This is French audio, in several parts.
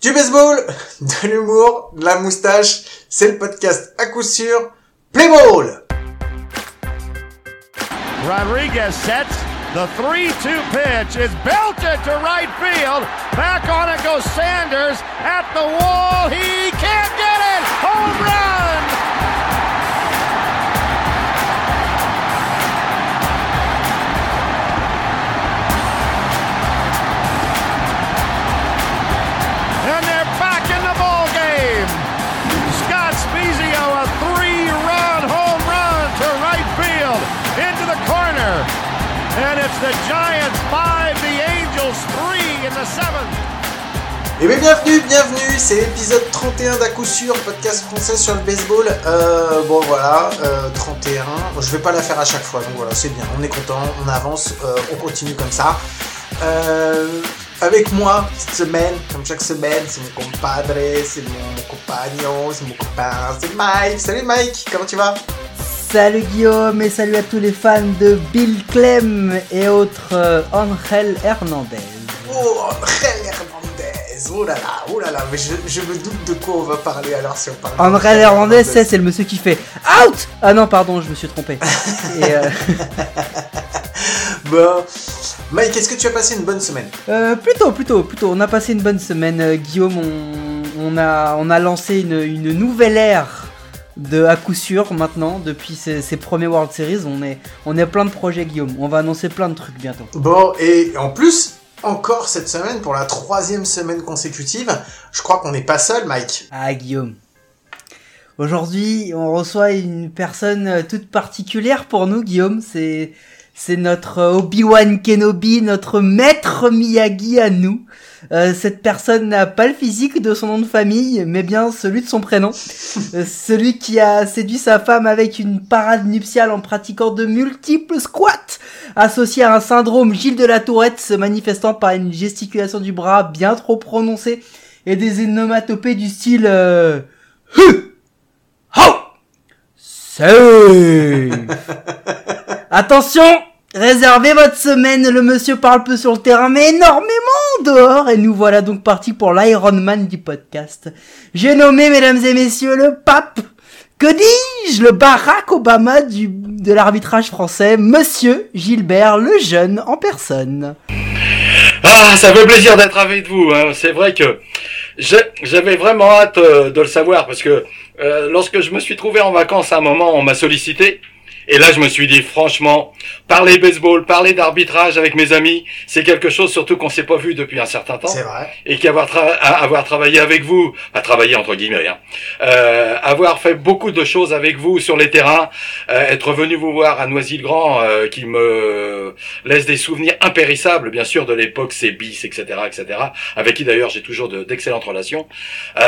Du baseball, de l'humour, de la moustache, c'est le podcast à coup sûr Play Ball Rodriguez sets the 3-2 pitch is belted to right field. Back on it goes Sanders at the wall. He can't get it. Home run! The Giants five, the Angels three in the seventh. Et bien bienvenue, bienvenue, c'est l'épisode 31 d'à podcast français sur le baseball. Euh, bon voilà, euh, 31, je vais pas la faire à chaque fois, donc voilà, c'est bien, on est content, on avance, euh, on continue comme ça. Euh, avec moi cette semaine, comme chaque semaine, c'est mon compadre, c'est mon compagnon, c'est mon copain, c'est Mike. Salut Mike, comment tu vas? Salut Guillaume et salut à tous les fans de Bill Clem et autres euh, Angel Hernandez. Oh, Angel Hernandez, oh là là, oh là là, mais je, je me doute de quoi on va parler alors si on parle Angel Hernandez, c'est le monsieur qui fait Out Ah non, pardon, je me suis trompé. Et, euh, Bon, Mike, est-ce que tu as passé une bonne semaine? Euh, plutôt, plutôt, plutôt. On a passé une bonne semaine, euh, Guillaume. On, on a, on a lancé une, une nouvelle ère de à coup sûr maintenant depuis ces, ces premiers World Series. On est, on est plein de projets, Guillaume. On va annoncer plein de trucs bientôt. Bon, et en plus, encore cette semaine, pour la troisième semaine consécutive, je crois qu'on n'est pas seul, Mike. Ah Guillaume. Aujourd'hui, on reçoit une personne toute particulière pour nous, Guillaume. C'est c'est notre euh, Obi-Wan Kenobi, notre maître Miyagi à nous. Euh, cette personne n'a pas le physique de son nom de famille, mais bien celui de son prénom. Euh, celui qui a séduit sa femme avec une parade nuptiale en pratiquant de multiples squats, associé à un syndrome Gilles de la Tourette se manifestant par une gesticulation du bras bien trop prononcée et des onomatopées du style euh, Attention Réservez votre semaine, le monsieur parle peu sur le terrain, mais énormément dehors, et nous voilà donc partis pour l'Iron Man du podcast. J'ai nommé, mesdames et messieurs, le pape, que dis-je, le Barack Obama du, de l'arbitrage français, monsieur Gilbert le Jeune en personne. Ah, ça fait plaisir d'être avec vous. hein. C'est vrai que j'avais vraiment hâte euh, de le savoir parce que euh, lorsque je me suis trouvé en vacances à un moment, on m'a sollicité. Et là, je me suis dit, franchement, parler baseball, parler d'arbitrage avec mes amis, c'est quelque chose surtout qu'on s'est pas vu depuis un certain temps. C'est vrai. Et qu'avoir tra- avoir travaillé avec vous, à travailler entre guillemets, hein, euh, avoir fait beaucoup de choses avec vous sur les terrains, euh, être venu vous voir à Noisy-le-Grand, euh, qui me laisse des souvenirs impérissables, bien sûr, de l'époque, c'est bis, etc., etc., avec qui d'ailleurs j'ai toujours de- d'excellentes relations. Euh,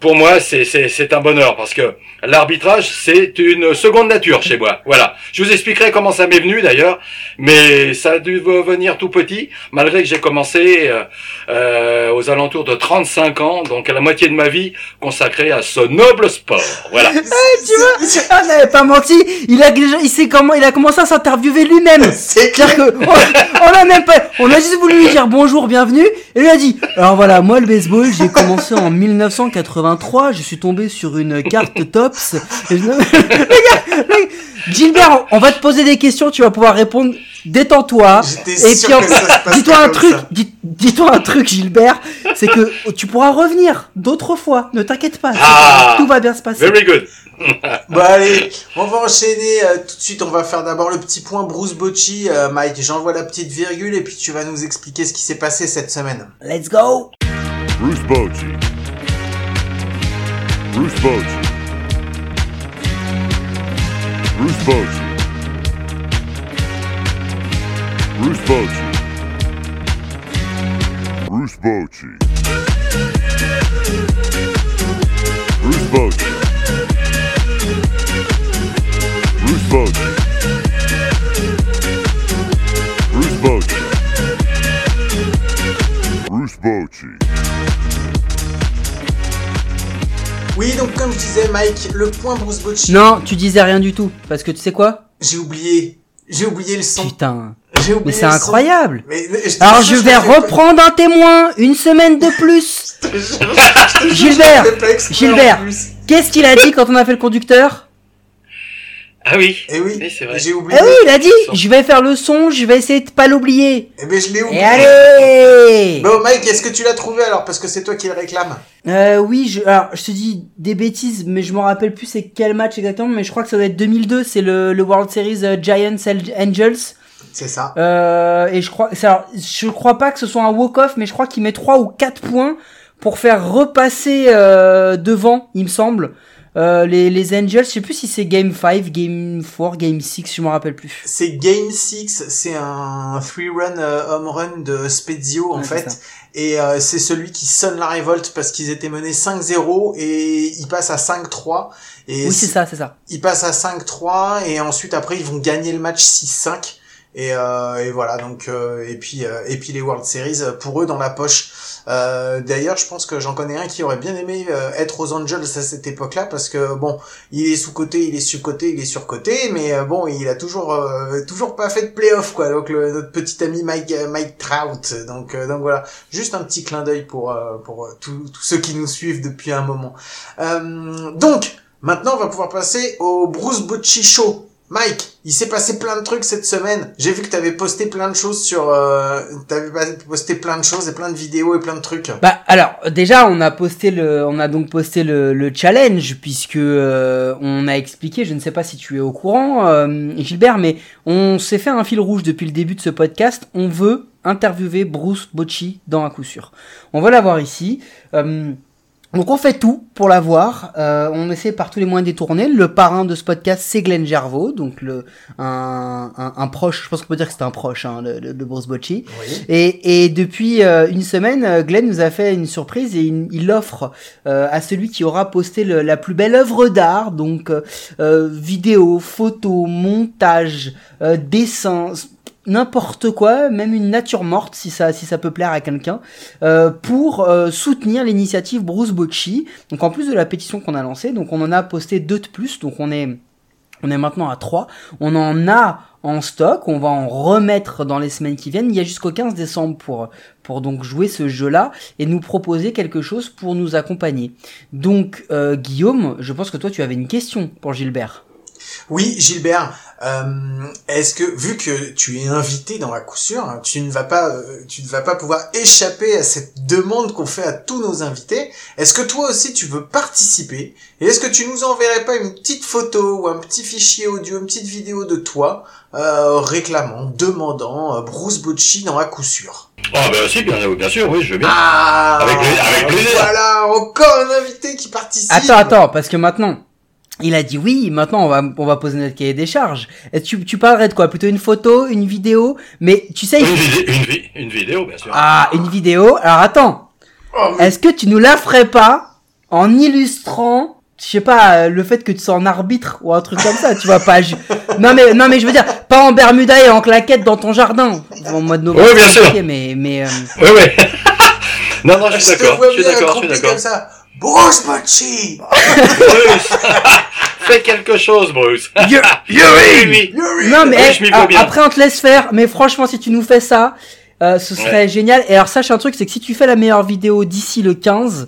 pour moi, c'est un bonheur parce que l'arbitrage, c'est une seconde nature chez moi. Voilà. Je vous expliquerai comment ça m'est venu d'ailleurs, mais ça a dû venir tout petit, malgré que j'ai commencé euh, euh, aux alentours de 35 ans, donc à la moitié de ma vie consacrée à ce noble sport. Voilà. tu vois Ah, n'avait pas menti, il a déjà, il sait comment, il a commencé à s'interviewer lui-même. C'est C'est-à-dire que, on, on a même pas, on a juste voulu lui dire bonjour, bienvenue, et lui a dit, alors voilà, moi le baseball, j'ai commencé en 1983, je suis tombé sur une carte Tops, et je- le gars, le gars, Gilbert, on va te poser des questions, tu vas pouvoir répondre, détends-toi, J'étais et sûr puis en- que ça se passerait dis-toi un truc, dis- dis-toi un truc, Gilbert, c'est que tu pourras revenir d'autres fois, ne t'inquiète pas, Ah. tout va bien se passer. Very good. Bon allez, on va enchaîner euh, tout de suite. On va faire d'abord le petit point Bruce Bocci. Euh, Mike, j'envoie la petite virgule et puis tu vas nous expliquer ce qui s'est passé cette semaine. Let's go! Bruce Bochy. Bruce Bochy. Bruce Bochy. Bruce Bochy. Bruce Bochy. Bruce Bochy. Bruce Bochy. Bruce Bochy. Bruce Bochy. Oui, donc comme je disais, Mike, le point Bruce Bocci. Non, tu disais rien du tout. Parce que tu sais quoi? J'ai oublié. J'ai oublié le son. Putain. J'ai oublié Mais c'est incroyable. Mais, mais je Alors je vais pas- reprendre un témoin une semaine de plus. Je te jure, je te jure, Gilbert, Gilbert. Qu'est-ce qu'il a dit quand on a fait le conducteur? Ah oui. Eh oui, Oui, c'est vrai. j'ai oublié. Eh oui, il a dit, je vais faire le son, je vais essayer de pas l'oublier. Eh ben je l'ai oublié. Et allez Bon Mike, est-ce que tu l'as trouvé alors? Parce que c'est toi qui le réclame Euh, oui, je, alors, je te dis des bêtises, mais je me rappelle plus c'est quel match exactement, mais je crois que ça doit être 2002, c'est le, le World Series euh, Giants Angels. C'est ça. Euh, et je crois, alors, je crois pas que ce soit un walk-off, mais je crois qu'il met 3 ou 4 points pour faire repasser euh, devant, il me semble, euh, les, les Angels. Je sais plus si c'est Game 5, Game 4, Game 6, je me rappelle plus. C'est Game 6, c'est un three run euh, home run de Spezio en Ouais, fait. Et euh, c'est celui qui sonne la révolte parce qu'ils étaient menés 5-0 et ils passent à 5-3. Et Oui, c'est ça, c'est ça. ils passent à 5-3 et ensuite après ils vont gagner le match 6-5 et, euh, et voilà donc euh, et puis euh, et puis les World Series pour eux dans la poche. D'ailleurs, je pense que j'en connais un qui aurait bien aimé être aux Angels à cette époque-là parce que bon, il est sous côté, il est sur côté, il est sur côté, mais bon, il a toujours toujours pas fait de playoff quoi. Donc le, notre petit ami Mike Mike Trout. Donc donc voilà, juste un petit clin d'œil pour pour tous tous ceux qui nous suivent depuis un moment. Euh, donc Maintenant, on va pouvoir passer au Bruce Bocci Show. Mike, il s'est passé plein de trucs cette semaine. J'ai vu que t'avais posté plein de choses sur, euh, t'avais posté plein de choses et plein de vidéos et plein de trucs. Bah alors déjà on a posté le on a donc posté le, le challenge puisque euh, on a expliqué je ne sais pas si tu es au courant euh, Gilbert mais on s'est fait un fil rouge depuis le début de ce podcast on veut interviewer Bruce Bocci dans un coup sûr on va l'avoir ici euh, donc on fait tout pour l'avoir. Euh, on essaie par tous les moyens détournés. Le parrain de ce podcast, c'est Glenn Gervaux, donc le un, un, un proche. Je pense qu'on peut dire que c'est un proche, hein, le, le, le Bruce Bocci. Oui. Et, et depuis euh, une semaine, Glenn nous a fait une surprise et il, il offre euh, à celui qui aura posté le- la plus belle œuvre d'art, donc vidéo, photo, montage, euh, dessin, n'importe quoi, même une nature morte si ça si ça peut plaire à quelqu'un, euh, pour euh, soutenir l'initiative Bruce Bocci. Donc en plus de la pétition qu'on a lancée, donc on en a posté deux de plus, donc on est on est maintenant à 3. On en a en stock. On va en remettre dans les semaines qui viennent. Il y a jusqu'au 15 décembre pour, pour donc jouer ce jeu-là et nous proposer quelque chose pour nous accompagner. Donc, euh, Guillaume, je pense que toi, tu avais une question pour Gilbert. Oui, Gilbert, euh, est-ce que vu que tu es invité dans la coup sûr, hein, tu ne vas pas, euh, tu ne vas pas pouvoir échapper à cette demande qu'on fait à tous nos invités. Est-ce que toi aussi tu veux participer Et est-ce que tu nous enverrais pas une petite photo ou un petit fichier audio, une petite vidéo de toi euh, réclamant, demandant euh, Bruce Bocci dans la coup sûr? Ah bah si, bien, bien sûr, oui, je veux bien. Ah, Avec avec plaisir. Voilà, encore un invité qui participe. Attends, attends, parce que maintenant, il a dit oui, maintenant on va, on va poser notre cahier des charges. Et tu, tu parlerais de quoi? Plutôt une photo, une vidéo? Mais tu sais, il Une, une, vi- une vidéo, bien sûr. Ah, une vidéo? Alors attends, Oh, Est-ce que tu nous la ferais pas en illustrant, je sais pas, euh, le fait que tu sois en arbitre ou un truc comme ça, tu vas pas. ju- Non mais non mais je veux dire, pas en Bermuda et en claquette dans ton jardin, en mode novembre. Oui, bien sûr. ok, mais mais euh, Oui, oui. non, non, je suis je d'accord, vois je suis d'accord, je suis d'accord. Bruce Bocci Bruce, fais quelque chose, Bruce. Oui. Yuri non mais Oui, après on te laisse faire. Mais franchement, si tu nous fais ça, euh, ce serait génial. Et alors sache un truc, c'est que si tu fais la meilleure vidéo d'ici le 15,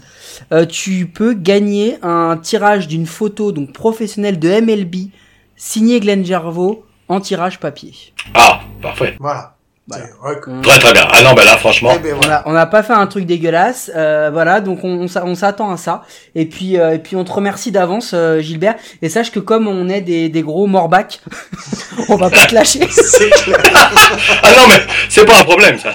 euh, tu peux gagner un tirage d'une photo donc professionnelle de MLB signé Glenn Gervaux en tirage papier. Ah, parfait. Voilà. C'est- ouais, que- Très très bien. Ah non, bah là, franchement. Eh ben On voilà. a- on n'a pas fait un truc dégueulasse, euh, voilà, donc on, on s'a- on s'attend à ça. Et puis, euh, et puis on te remercie d'avance, euh, Gilbert. Et sache que comme on est des, des gros morbacs, on va pas te lâcher. Ah non, mais c'est pas un problème, ça.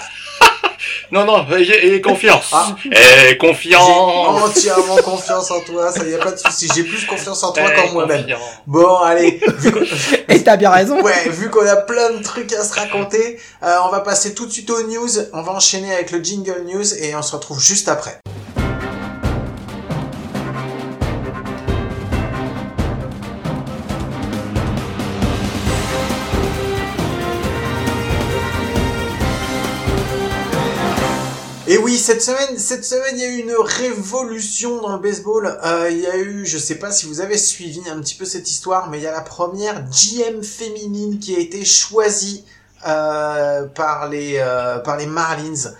Non, non, j'ai j'ai confiance. Ah. Et J'ai confiance. entièrement confiance en toi, ça y a pas de souci. J'ai plus confiance en toi qu'en moi-même. Bon, allez. Et t'as bien raison. ouais, vu qu'on a plein de trucs à se raconter, euh, on va passer tout de suite aux news. On va enchaîner avec le jingle news et on se retrouve juste après. Oui, cette semaine, cette semaine, il y a eu une révolution dans le baseball. Euh, il y a eu, je sais pas si vous avez suivi un petit peu cette histoire, mais il y a la première GM féminine qui a été choisie euh, par les euh, par les Marlins.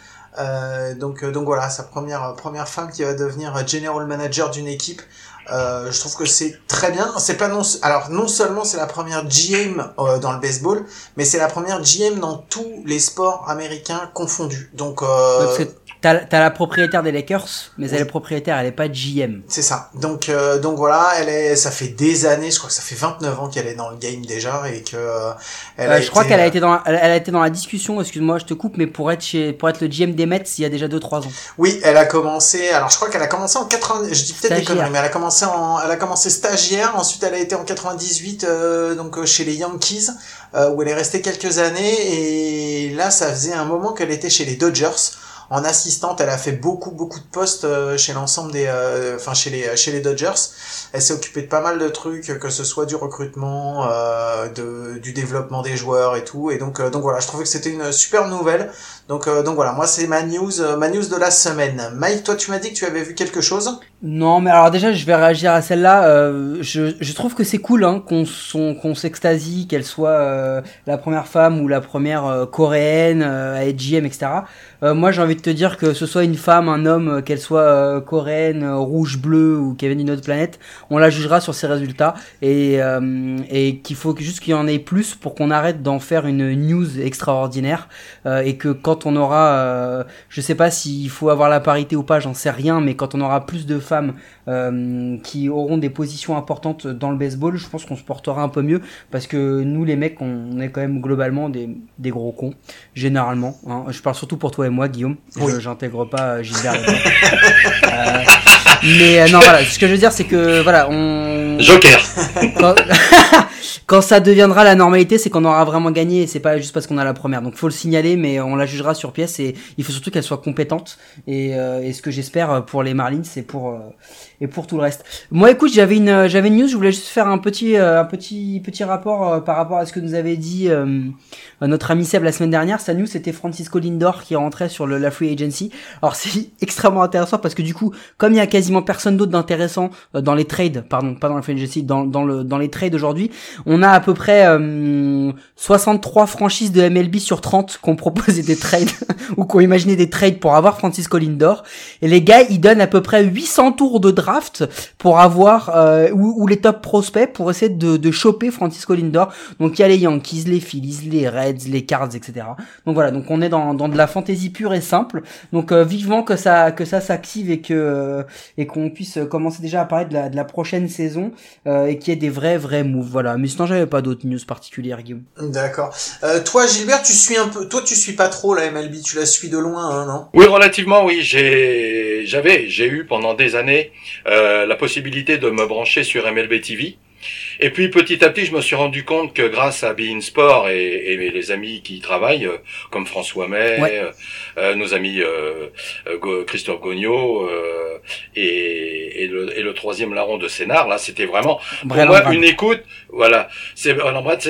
Donc, donc voilà, sa première première femme qui va devenir general manager d'une équipe. Euh, je trouve que c'est très bien. C'est pas non, alors non seulement c'est la première GM euh, dans le baseball, mais c'est la première GM dans tous les sports américains confondus. Donc, euh, que t'as t'as la propriétaire des Lakers, mais elle est propriétaire, elle est pas GM. c'est ça. Donc, euh, donc voilà, elle est, ça fait des années, je crois que ça fait 29 ans qu'elle est dans le game déjà et que euh, elle Euh, a je crois qu'elle a euh, été dans, elle, elle a été dans la discussion. Excuse-moi, je te coupe, mais pour être chez, pour être le GM des Mets, il y a déjà 2-3 ans. Oui, elle a commencé. Alors, je crois qu'elle a commencé en 80. Je dis peut-être des conneries, mais elle a commencé Elle a commencé stagiaire. Ensuite, elle a été en 98, euh, donc euh, chez les Yankees, euh, où elle est restée quelques années. Et là, ça faisait un moment qu'elle était chez les Dodgers. En assistante, elle a fait beaucoup beaucoup de postes euh, chez l'ensemble des, euh, enfin chez les chez les Dodgers. Elle s'est occupée de pas mal de trucs, que ce soit du recrutement, euh, de, du développement des joueurs et tout. Et donc euh, donc voilà, je trouvais que c'était une super nouvelle. Donc euh, donc voilà, moi c'est ma news, euh, ma news de la semaine. Mike, toi tu m'as dit que tu avais vu quelque chose? Non, mais alors déjà, je vais réagir à celle-là. Euh, je, trouve que c'est cool hein, qu'on qu'on s'extasie, qu'elle soit la première femme ou la première coréenne à être GM, etc. Moi, j'ai envie de te dire que ce soit une femme, un homme, qu'elle soit coréenne, rouge, bleu ou qu'elle vienne d'une autre planète, on la jugera sur ses résultats et, et qu'il faut juste qu'il y en ait plus pour qu'on arrête d'en faire une news extraordinaire et que quand on aura, euh, je sais pas s'il faut avoir la parité ou pas, j'en sais rien, mais quand on aura plus de femmes euh, qui auront des positions importantes dans le baseball, je pense qu'on se portera un peu mieux parce que nous les mecs, on, est quand même globalement des, des gros cons, généralement. hein. Je parle surtout pour toi et moi, Guillaume. Oui. J'intègre pas euh, Gilbert. Euh, mais euh, non, voilà, ce que je veux dire, c'est que voilà, on Joker. quand, quand ça deviendra la normalité, c'est qu'on aura vraiment gagné et c'est pas juste parce qu'on a la première. Donc faut le signaler, mais on la jugera sur pièce et il faut surtout qu'elle soit compétente. Et, euh, et ce que j'espère pour les Marlins, c'est pour euh, et pour tout le reste. Moi, écoute, j'avais une j'avais une news. Je voulais juste faire un petit euh, un petit petit rapport euh, par rapport à ce que nous avait dit euh, notre ami Seb la semaine dernière. Sa news, c'était Francisco Lindor qui rentrait sur le, la free agency. Alors c'est extrêmement intéressant parce que du coup, comme il y a quasiment personne d'autre d'intéressant euh, dans les trades, pardon, pas dans la free agency, dans dans le dans les trades aujourd'hui, on a à peu près euh, 63 franchises de MLB sur 30 qui ont des trades ou qui ont des trades pour avoir Francisco Lindor. Et les gars, ils donnent à peu près 800 tours de draft pour avoir euh, ou, ou les top prospects pour essayer de, de choper Francisco Lindor. Donc il y a les Yankees, les Phillies, les Reds, les Cards, etc. Donc voilà, donc on est dans, de la fantaisie pure et simple. Donc euh, vivement que ça que ça s'active et que euh, et qu'on puisse commencer déjà à parler de la, prochaine saison et qu'il y ait des vrais vrais moves. Voilà. Sinon j'avais pas d'autres news particulières, Guillaume. D'accord. Euh, toi Gilbert, tu suis un peu. Toi tu suis pas trop la MLB, tu la suis de loin, hein, non? Oui, relativement, oui. J'ai, j'avais, j'ai eu pendant des années euh, la possibilité de me brancher sur MLB TV. Et puis petit à petit, je me suis rendu compte que grâce à Bein Sport et, et les amis qui y travaillent, euh, comme François May, Ouais. euh, euh, nos amis euh, euh, Christophe Gogno euh, et, et, le, et le troisième larron de Sénard, là, c'était vraiment pour moi, une écoute, voilà, c'est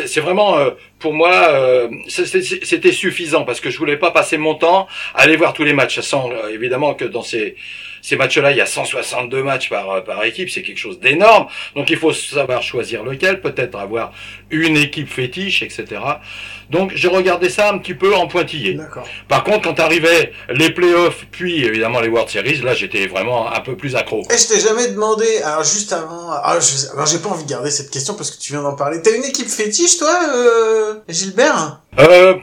c'est vraiment euh, pour moi, euh, c'était suffisant parce que je voulais pas passer mon temps à aller voir tous les matchs. Sans évidemment que dans ces ces matchs-là, il y a 162 matchs par euh, par équipe, c'est quelque chose d'énorme. Donc il faut savoir choisir lequel, peut-être avoir une équipe fétiche, etc. Donc j'ai regardé ça un petit peu en pointillé. Par contre, quand arrivaient les playoffs, puis évidemment les World Series, là j'étais vraiment un peu plus accro. Et je t'ai jamais demandé, alors juste avant, alors je- alors j'ai pas envie de garder cette question parce que tu viens d'en parler. T'as une équipe fétiche toi, euh, Gilbert? Euh,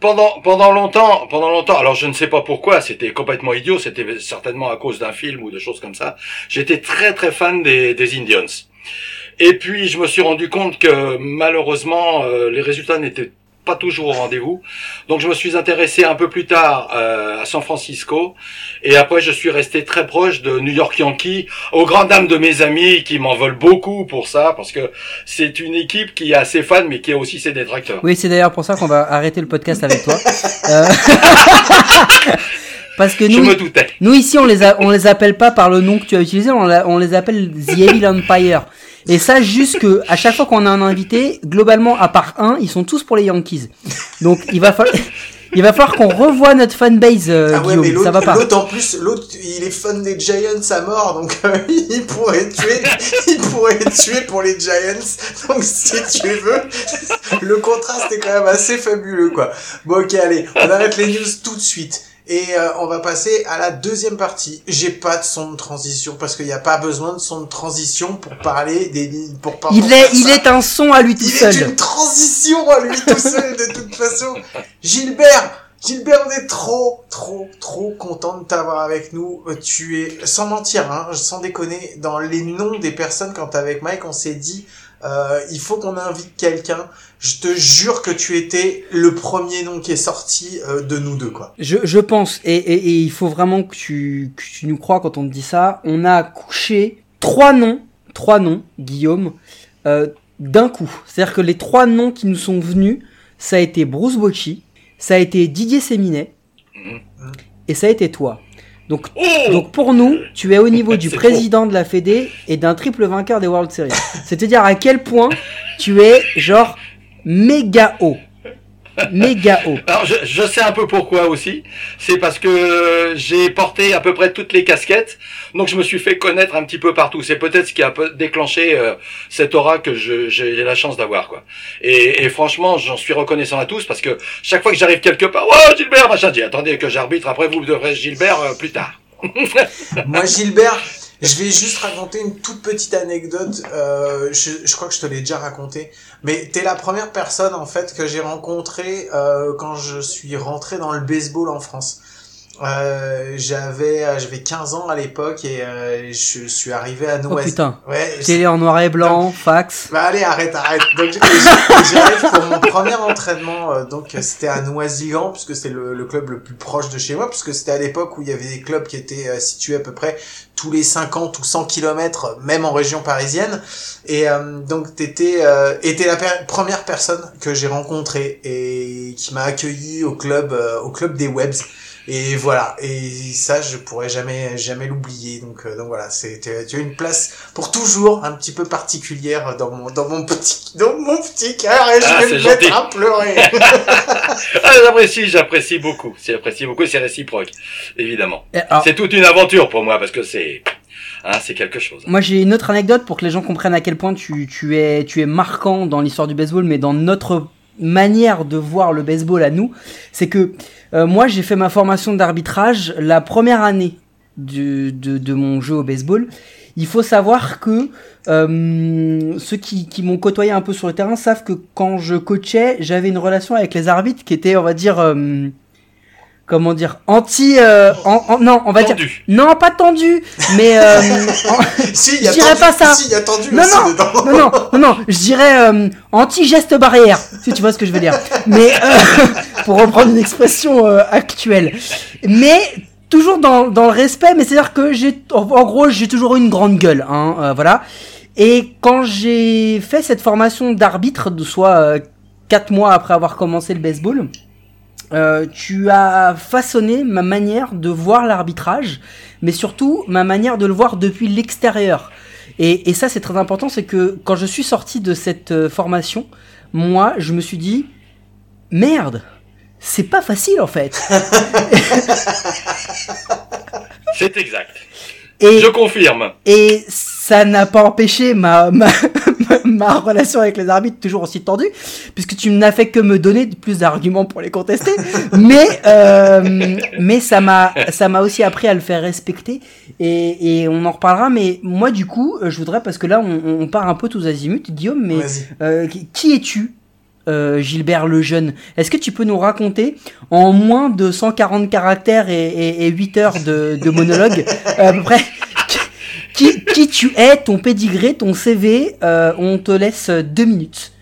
pendant pendant longtemps, pendant longtemps. Alors je ne sais pas pourquoi, c'était complètement idiot. C'était certainement à cause d'un film ou de choses comme ça. J'étais très très fan des, des Indians. Et puis je me suis rendu compte que malheureusement euh, les résultats n'étaient pas toujours au rendez-vous. Donc je me suis intéressé un peu plus tard euh, à San Francisco et après je suis resté très proche de New York Yankees aux grandes dames de mes amis qui m'en veulent beaucoup pour ça parce que c'est une équipe qui a ses fans mais qui a aussi ses détracteurs. Oui, c'est d'ailleurs pour ça qu'on va arrêter le podcast avec toi. Euh, Parce que Je nous, me doutais. nous ici, on les, a, on les appelle pas par le nom que tu as utilisé, on, la- on les appelle The Evil Empire. Et ça, juste que à chaque fois qu'on a un invité, globalement, à part un, ils sont tous pour les Yankees. Donc, il va falloir, il va falloir qu'on revoie notre fanbase, euh, Ah ouais, mais Guillaume. Ça va l'autre, pas. l'autre en plus, l'autre, il est fan des Giants à mort, donc euh, il pourrait tuer, il pourrait tuer pour les Giants. Donc si tu veux, le contraste est quand même assez fabuleux, quoi. Bon, ok, allez, on arrête les news tout de suite. Et euh, on va passer à la deuxième partie. J'ai pas de son de transition parce qu'il n'y a pas besoin de son de transition pour parler des pour parler. Il est, il est un son à lui tout il seul. est une transition à lui tout seul de toute façon. Gilbert, Gilbert, on est trop, trop, trop content de t'avoir avec nous. Tu es, sans mentir, hein, sans déconner, dans les noms des personnes quand t'es avec Mike, on s'est dit, euh, il faut qu'on invite quelqu'un. Je te jure que tu étais le premier nom qui est sorti euh, de nous deux, quoi. Je, je pense, et, et, et il faut vraiment que tu, que tu nous crois quand on te dit ça. On a couché trois noms, trois noms, Guillaume, euh, d'un coup. C'est-à-dire que les trois noms qui nous sont venus, ça a été Bruce Bocci, ça a été Didier Séminet, Mhm. et ça a été toi. Donc, Oh donc pour nous, tu es au niveau du président de la Fédé et d'un triple vainqueur des World Series. C'est-à-dire à quel point tu es genre méga haut. Méga haut. Alors je, je sais un peu pourquoi aussi. C'est parce que j'ai porté à peu près toutes les casquettes, donc je me suis fait connaître un petit peu partout. C'est peut-être ce qui a déclenché euh, cette aura que je- j'ai la chance d'avoir, quoi. Et, et franchement, j'en suis reconnaissant à tous parce que chaque fois que j'arrive quelque part, oh Gilbert, machin, dis attendez que j'arbitre. Après vous devrez Gilbert euh, plus tard. Moi, Gilbert, je vais juste raconter une toute petite anecdote. Euh, je, je crois que je te l'ai déjà raconté. Mais t'es la première personne, en fait, que j'ai rencontrée euh, quand je suis rentré dans le baseball en France. Euh, j'avais euh, j'avais 15 ans à l'époque et euh, je suis arrivé à Oh Noisy. putain. ouais, Télé en noir et blanc, fax. bah allez, arrête, arrête. Donc j'arrive pour mon premier entraînement, euh, donc c'était à Noisy-Grand, puisque c'est le, le club le plus proche de chez moi, puisque c'était à l'époque où il y avait des clubs qui étaient euh, situés à peu près tous les 50 ou 100 kilomètres, même en région parisienne. Et euh, donc t'étais euh, t'es la per- première personne que j'ai rencontrée et qui m'a accueilli au club euh, au club des Webs. Et voilà, et ça je pourrais jamais jamais l'oublier. Donc euh, donc voilà, c'est tu as- tu as une place pour toujours un petit peu particulière dans mon dans mon petit dans mon petit cœur et je Ah, vais me gentil. mettre à pleurer. Ah, j'apprécie, j'apprécie beaucoup. J'apprécie beaucoup, et c'est réciproque, évidemment. C'est toute une aventure pour moi parce que c'est, hein, c'est quelque chose. Moi j'ai une autre anecdote pour que les gens comprennent à quel point tu, tu, es, tu es marquant dans l'histoire du baseball, mais dans notre manière de voir le baseball à nous, c'est que euh, moi j'ai fait ma formation d'arbitrage la première année de, mon jeu au baseball. Il faut savoir que euh, ceux qui, qui m'ont côtoyé un peu sur le terrain savent que quand je coachais, j'avais une relation avec les arbitres qui était, on va dire, euh, comment dire, anti, euh, en- en- non, on va dire, Tendu. non pas tendu, mais euh, en- si, il y a Je dirais tendu- pas ça. Si, il y a tendu Non, aussi non. dedans. non, non, non, non, je dirais euh, anti-geste barrière, si tu vois ce que je veux dire. Mais euh, pour reprendre une expression euh, actuelle. Mais toujours dans, dans le respect, mais c'est-à-dire que j'ai, en, en gros, j'ai toujours eu une grande gueule, hein, euh, voilà. Et quand j'ai fait cette formation d'arbitre, de soit euh, quatre mois après avoir commencé le baseball, euh, tu as façonné ma manière de voir l'arbitrage, mais surtout ma manière de le voir depuis l'extérieur. Et, et ça, c'est très important, c'est que quand je suis sorti de cette euh, formation, moi, je me suis dit, merde, c'est pas facile en fait. C'est exact. Et, Je confirme. et ça n'a pas empêché ma, ma, ma- relation avec les arbitres toujours aussi tendue, puisque tu n'as fait que me donner plus d'arguments pour les contester. mais euh, mais ça m'a ça m'a aussi appris à le faire respecter et, et on en reparlera. Mais moi du coup, euh, je voudrais parce que là on, on part un peu tous azimuts, Guillaume. Mais euh, qui- qui es-tu euh, Gilbert le jeune, est-ce que tu peux nous raconter en moins de 140 caractères et, et, et 8 heures de, de monologue à peu près qui, tu es, ton pédigré, ton CV, euh, on te laisse deux minutes.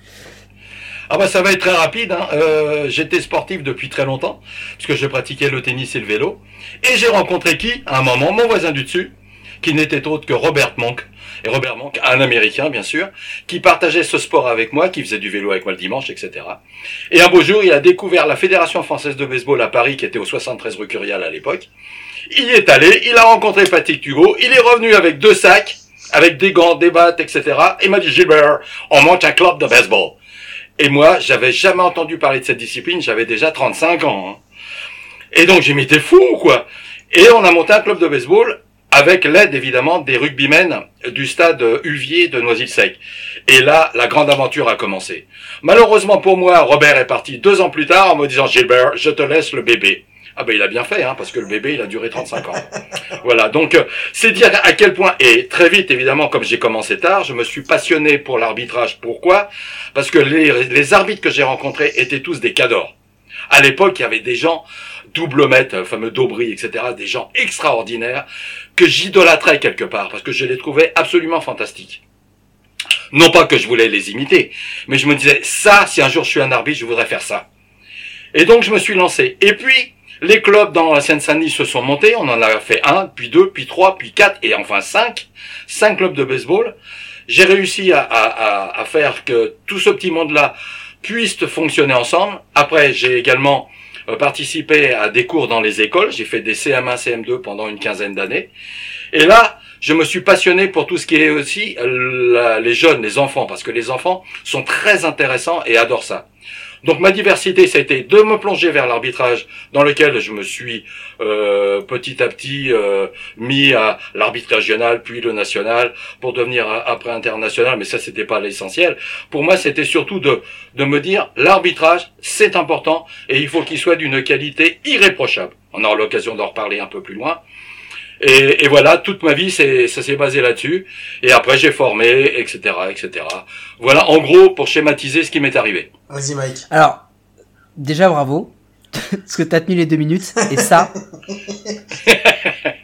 Ah bah ça va être très rapide. Hein. Euh, J'étais sportif depuis très longtemps puisque je pratiquais le tennis et le vélo. Et j'ai rencontré qui? À un moment, mon voisin du dessus, qui n'était autre que Robert Monk. Et Robert Monk, un Américain bien sûr, qui partageait ce sport avec moi, qui faisait du vélo avec moi le dimanche, etc. Et un beau jour, il a découvert la Fédération française de baseball à Paris, qui était au 73 rue Curial à l'époque. Il y est allé, il a rencontré Patrick Hugo, il est revenu avec deux sacs, avec des gants, des battes, etc. Et m'a dit Gilbert, on monte un club de baseball. Et moi, j'avais jamais entendu parler de cette discipline, j'avais déjà 35 ans. hein. Et donc j'ai mis ou quoi? Et on a monté un club de baseball avec l'aide évidemment des rugbymen du stade Uvier de Noisy-le-Sec. Et là, la grande aventure a commencé. Malheureusement pour moi, Robert est parti deux ans plus tard en me disant Gilbert, je te laisse le bébé. Ah ben il a bien fait, hein, parce que le bébé il a duré 35 ans. voilà, donc euh, c'est dire à quel point, et très vite évidemment, comme j'ai commencé tard, je me suis passionné pour l'arbitrage. Pourquoi? Parce que les, les arbitres que j'ai rencontrés étaient tous des cadors. À l'époque, il y avait des gens, double maître, le fameux Daubry, etc., des gens extraordinaires, que j'idolâtrais quelque part, parce que je les trouvais absolument fantastiques. Non pas que je voulais les imiter, mais je me disais, ça, si un jour je suis un arbitre, je voudrais faire ça. Et donc je me suis lancé. Et puis, les clubs dans la Seine-Saint-Denis se sont montés, on en a fait un, puis deux, puis trois, puis quatre, et enfin cinq. Cinq clubs de baseball. J'ai réussi à, à, à, faire que tout ce petit monde-là puisse fonctionner ensemble. Après, j'ai également euh, participé à des cours dans les écoles. J'ai fait des CM1, CM2 pendant une quinzaine d'années. Et là, je me suis passionné pour tout ce qui est aussi euh, les jeunes, les enfants, parce que les enfants sont très intéressants et adorent ça. Donc ma diversité, ça a été de me plonger vers l'arbitrage, dans lequel je me suis euh, petit à petit euh, mis à l'arbitre régional, puis le national, pour devenir après international, mais ça c'était pas l'essentiel. Pour moi, c'était surtout de, de me dire, l'arbitrage, c'est important, et il faut qu'il soit d'une qualité irréprochable. On aura l'occasion d'en reparler un peu plus loin. Et, et voilà, toute ma vie, c'est, ça s'est basé là-dessus. Et après, j'ai formé, etc., etc. Voilà, en gros, pour schématiser ce qui m'est arrivé. Vas-y, Mike. Alors, déjà bravo, parce que t'as tenu les deux minutes, et ça,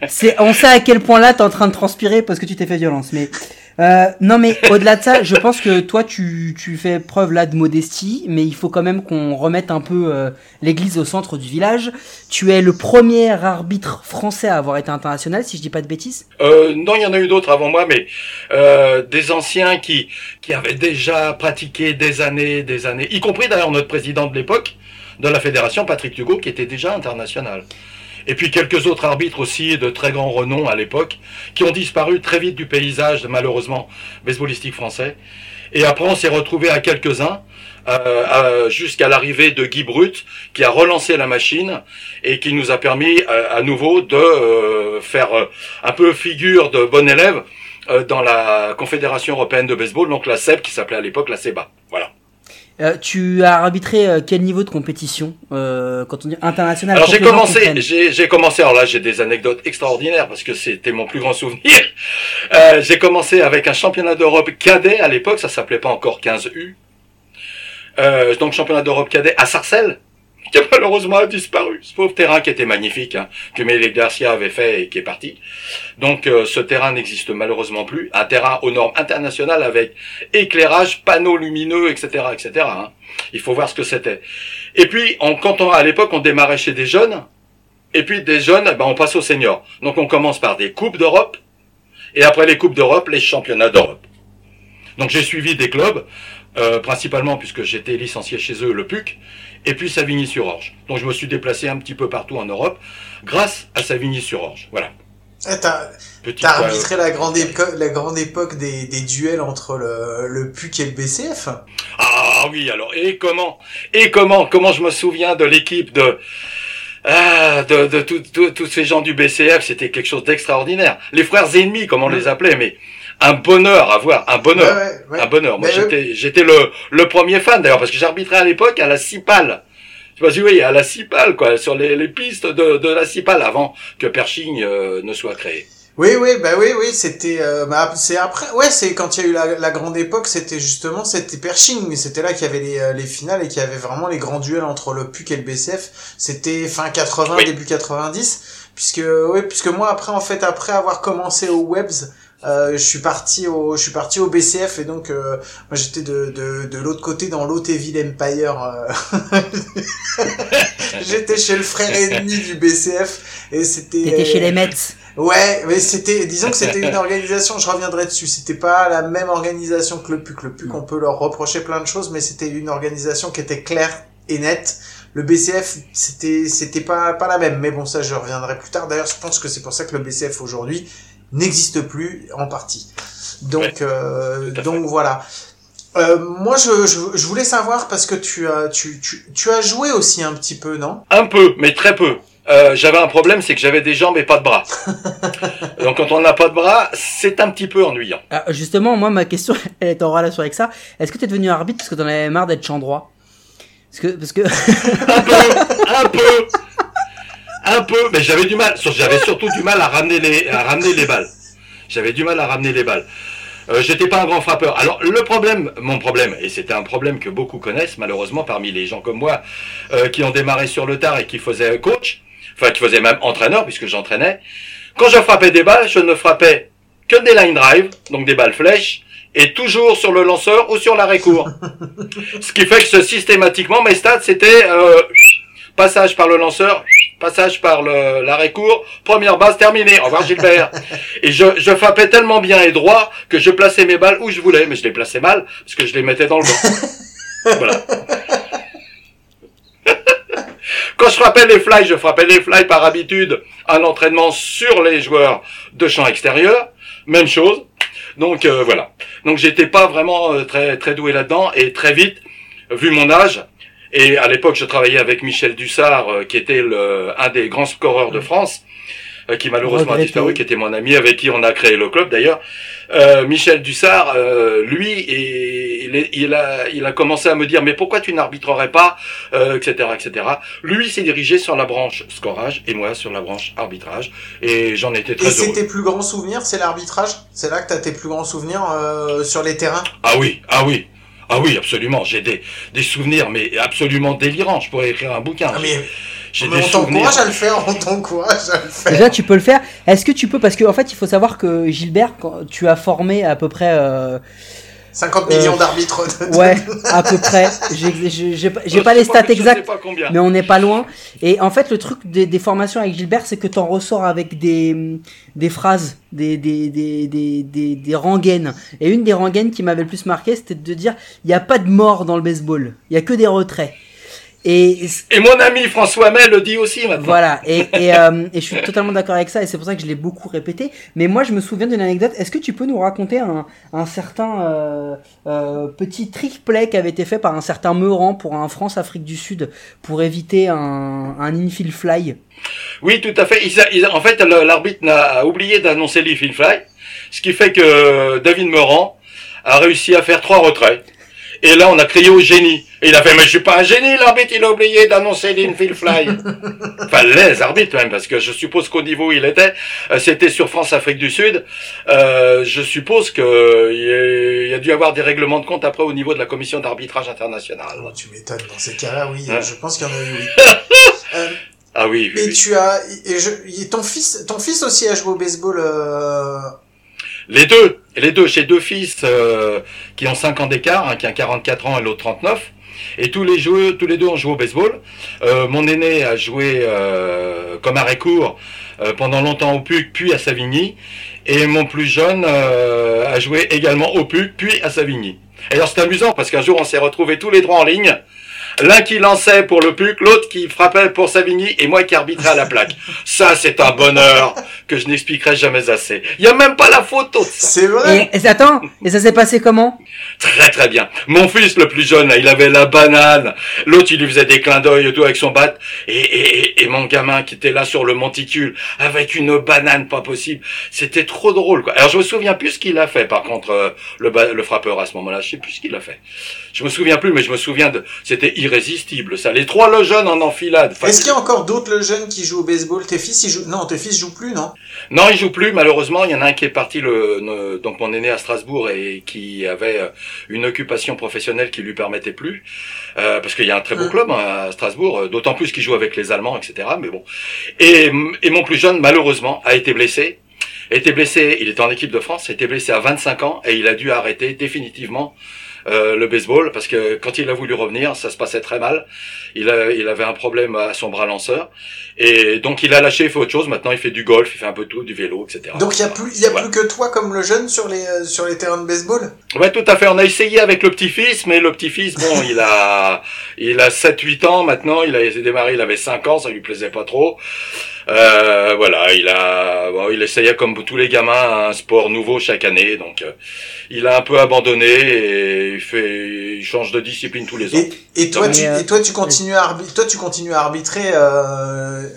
c'est, on sait à quel point là t'es en train de transpirer parce que tu t'es fait violence, mais euh, non mais au-delà de ça, je pense que toi tu, tu fais preuve là de modestie, mais il faut quand même qu'on remette un peu euh, l'église au centre du village. Tu es le premier arbitre français à avoir été international, si je dis pas de bêtises. Euh, non, il y en a eu d'autres avant moi, mais euh, des anciens qui qui avaient déjà pratiqué des années, des années, y compris d'ailleurs notre président de l'époque de la fédération, Patrick Hugo, qui était déjà international. Et puis quelques autres arbitres aussi de très grand renom à l'époque, qui ont disparu très vite du paysage, malheureusement, baseballistique français. Et après, on s'est retrouvé à quelques-uns, euh, jusqu'à l'arrivée de Guy Brut, qui a relancé la machine et qui nous a permis euh, à nouveau de euh, faire un peu figure de bon élève dans la Confédération européenne de baseball, donc la CEB, qui s'appelait à l'époque la CEBA. Euh, tu as arbitré euh, quel niveau de compétition euh, quand on dit international Alors j'ai commencé, j'ai commencé. Alors là, j'ai des anecdotes extraordinaires parce que c'était mon plus grand souvenir. Euh, j'ai commencé avec un championnat d'Europe cadet à l'époque, ça s'appelait pas encore 15U. Euh, donc championnat d'Europe cadet à Sarcelles, qui malheureusement a disparu. Ce pauvre terrain qui était magnifique, hein, que Mélé Garcia avait fait et qui est parti. Donc euh, ce terrain n'existe malheureusement plus. Un terrain aux normes internationales avec éclairage, panneaux lumineux, etc., etc. hein. Il faut voir ce que c'était. Et puis, on, quand on, à l'époque, on démarrait chez des jeunes, et puis des jeunes, ben, on passe aux seniors. Donc on commence par des coupes d'Europe, et après les coupes d'Europe, les championnats d'Europe. Donc j'ai suivi des clubs, euh, principalement puisque j'étais licencié chez eux, le PUC, et puis Savigny-sur-Orge. Donc je me suis déplacé un petit peu partout en Europe, grâce à Savigny-sur-Orge. Voilà. Eh, T'as t'as euh, arbitré la grande, éco- la grande époque des, des duels entre le, le PUC et le BCF Ah oui, alors, et comment Et comment Comment je me souviens de l'équipe de... Ah, de, de tous ces gens du BCF, c'était quelque chose d'extraordinaire. Les frères ennemis, comme on les appelait, mais un bonheur à voir, un bonheur. Ouais, ouais, ouais. Un bonheur. Moi, j'étais, j'étais le, le premier fan d'ailleurs, parce que j'arbitrais à l'époque à la Cipale. Je sais pas si voyez, à la Cipale, quoi, sur les, les pistes de, de la Cipale, avant que Pershing euh, ne soit créé. Oui, oui, bah oui, oui, c'était, euh, bah, c'est après, ouais, c'est quand il y a eu la, la grande époque, c'était justement, c'était Pershing, mais c'était là qu'il y avait les, euh, les finales et qu'il y avait vraiment les grands duels entre le PUC et le BCF. C'était fin 80, Oui. début 90, puisque, oui, puisque moi après, en fait, après avoir commencé au Webs, je suis parti au, je suis parti au BCF et donc, euh, moi j'étais de, de, de l'autre côté dans l'Hauteville Empire. euh. j'étais chez le frère ennemi du BCF et c'était. T'étais chez euh, les Mets. Ouais, mais c'était, disons que c'était une organisation, je reviendrai dessus, c'était pas la même organisation que le PUC. Le PUC, on peut leur reprocher plein de choses, mais c'était une organisation qui était claire et nette. Le BCF, c'était, c'était pas, pas la même, mais bon, ça, je reviendrai plus tard. D'ailleurs, je pense que c'est pour ça que le BCF aujourd'hui n'existe plus en partie. Donc, Ouais, euh, donc voilà. Euh, moi, je, je, je voulais savoir parce que tu as, tu, tu, tu as joué aussi un petit peu, non? Un peu, mais très peu. Euh, j'avais un problème, c'est que j'avais des jambes et pas de bras. Donc quand on n'a pas de bras, c'est un petit peu ennuyant. Ah, justement, moi, ma question, elle est en relation avec ça. Est-ce que t'es devenu arbitre parce que t'en avais marre d'être champ droit? Parce que, parce que, Un peu, un peu. Un peu, mais j'avais du mal. J'avais surtout du mal à ramener les, à ramener les balles. J'avais du mal à ramener les balles. Euh, J'étais pas un grand frappeur. Alors le problème, mon problème, et c'était un problème que beaucoup connaissent malheureusement parmi les gens comme moi euh, qui ont démarré sur le tard et qui faisaient coach, enfin qui faisaient même entraîneur puisque j'entraînais. Quand je frappais des balles, je ne frappais que des line drive, donc des balles flèches, et toujours sur le lanceur ou sur l'arrêt court. Ce qui fait que systématiquement mes stats c'était euh, passage par le lanceur, passage par le- l'arrêt court, première base terminée. Au revoir Gilbert. Et je, je frappais tellement bien et droit que je plaçais mes balles où je voulais, mais je les plaçais mal parce que je les mettais dans le banc. voilà. Quand je frappais les fly, je frappais les fly par habitude, un entraînement sur les joueurs de champ extérieur, même chose. Donc euh, voilà. Donc j'étais pas vraiment euh, très très doué là-dedans et très vite, vu mon âge, et à l'époque je travaillais avec Michel Dussard, euh, qui était le, un des grands scoreurs de France, euh, qui malheureusement a Regretté. disparu, qui était mon ami, avec qui on a créé le club d'ailleurs. Euh, Michel Dussard, euh, lui, et, il, est- il a, il a commencé à me dire mais pourquoi tu n'arbitrerais pas, euh, etc., etc. Lui s'est dirigé sur la branche scorage et moi sur la branche arbitrage, et j'en étais Et très c'est heureux. tes plus grands souvenirs, c'est l'arbitrage? C'est là que t'as tes plus grands souvenirs euh, sur les terrains? Ah oui, ah oui. Ah oui, absolument. J'ai des, des souvenirs, mais absolument délirants. Je pourrais écrire un bouquin. Ah, mais, J'ai mais des on t'encourage à le faire, on t'encourage à le faire. Déjà, tu peux le faire. Est-ce que tu peux Parce que en fait, il faut savoir que Gilbert, quand tu as formé à peu près. euh, 50 Euh, millions d'arbitres. de- Ouais, à peu près. J'ai- pas- sais les stats exactes. Mais on n'est pas loin. Et en fait, le truc des, des formations avec Gilbert, c'est que t'en ressors avec des, des phrases, des, des, des, des, des, des rengaines. Et une des rengaines qui m'avait le plus marqué, c'était de dire il n'y a pas de mort dans le baseball. Il y a que des retraits. Et Et mon ami François May le dit aussi maintenant. voilà, et, et, euh, et je suis totalement d'accord avec ça, et c'est pour ça que je l'ai beaucoup répété. Mais moi, je me souviens d'une anecdote. Est-ce que tu peux nous raconter un, un certain euh, euh, petit trick play qui avait été fait par un certain Meurant pour un France-Afrique du Sud pour éviter un, un infield fly? Oui, tout à fait. Il a- il a- en fait, l'arbitre n'a oublié d'annoncer les field fly, ce qui fait que David Meurant a réussi à faire trois retraits. Et là, on a crié au génie. Et il a fait, mais je suis pas un génie, l'arbitre, il a oublié d'annoncer l'infield fly. enfin, les arbitres même, parce que je suppose qu'au niveau où il était, euh, c'était sur France-Afrique du Sud. Euh, je suppose que il y a- il y a dû avoir des règlements de compte après au niveau de la commission d'arbitrage international. Oh, tu m'étonnes, dans ces cas-là, oui, Ouais. je pense qu'il y en a eu, oui. Euh, Ah oui, oui, et oui. tu as, et je, et ton fils, ton fils aussi a joué au baseball, euh, Les deux, les deux, j'ai deux fils euh, qui ont 5 ans d'écart, un qui a 44 ans et l'autre 39. Et tous les joueurs, tous les deux ont joué au baseball. Euh, mon aîné a joué euh, comme arrêt court euh, pendant longtemps au PUC, puis à Savigny. Et mon plus jeune euh, a joué également au PUC, puis à Savigny. Et alors c'est amusant parce qu'un jour on s'est retrouvés tous les trois en ligne. L'un qui lançait pour le PUC, l'autre qui frappait pour Savigny et moi qui arbitrais à la plaque. Ça, c'est un bonheur que je n'expliquerai jamais assez. Il y a même pas la photo de ça. c'est vrai. Et, attends, et ça s'est passé comment? Très très bien. Mon fils le plus jeune, là, il avait la banane. L'autre, il lui faisait des clins d'œil et tout avec son bat. Et, et, et- et mon gamin qui était là sur le monticule avec une banane pas possible. C'était trop drôle. Quoi. Alors je me souviens plus ce qu'il a fait. Par contre, euh, le, le frappeur à ce moment-là, je sais plus ce qu'il a fait. Je me souviens plus, mais je me souviens de. C'était irrésistible ça. Les trois le jeunes en enfilade. Enfin, Est-ce qu'il y a encore d'autres le jeunes qui jouent au baseball? Tes fils, ils jouent Non, tes fils jouent plus, non? Non, il joue plus malheureusement. Il y en a un qui est parti, le, donc mon aîné à Strasbourg et qui avait euh, une occupation professionnelle qui lui permettait plus, euh, parce qu'il y a un très beau Mm. club hein, à Strasbourg, euh, d'autant plus qu'il joue avec les Allemands, etc. Mais bon. Et, et mon plus jeune malheureusement a été blessé. A été blessé. Il était en équipe de France. A été blessé à 25 ans et il a dû arrêter définitivement. Euh, le baseball parce que quand il a voulu revenir ça se passait très mal il, a- il avait un problème à son bras lanceur et donc il a lâché, il fait autre chose. Maintenant, il fait du golf, il fait un peu tout, du vélo, etc. Donc il y a plus, il y a plus que toi comme le jeune sur les euh, sur les terrains de baseball? Ouais, tout à fait. On a essayé avec le petit-fils, mais le petit-fils, bon, il a, il a 7-8 ans maintenant. Il a démarré, il avait 5 ans, ça lui plaisait pas trop. Euh, voilà, il a, bon, il essayait comme tous les gamins un sport nouveau chaque année, donc euh, il a un peu abandonné et il fait, il change de discipline tous les ans. Et, et toi tu euh, et toi tu continues à arbitrer, toi tu continues à arbitrer euh,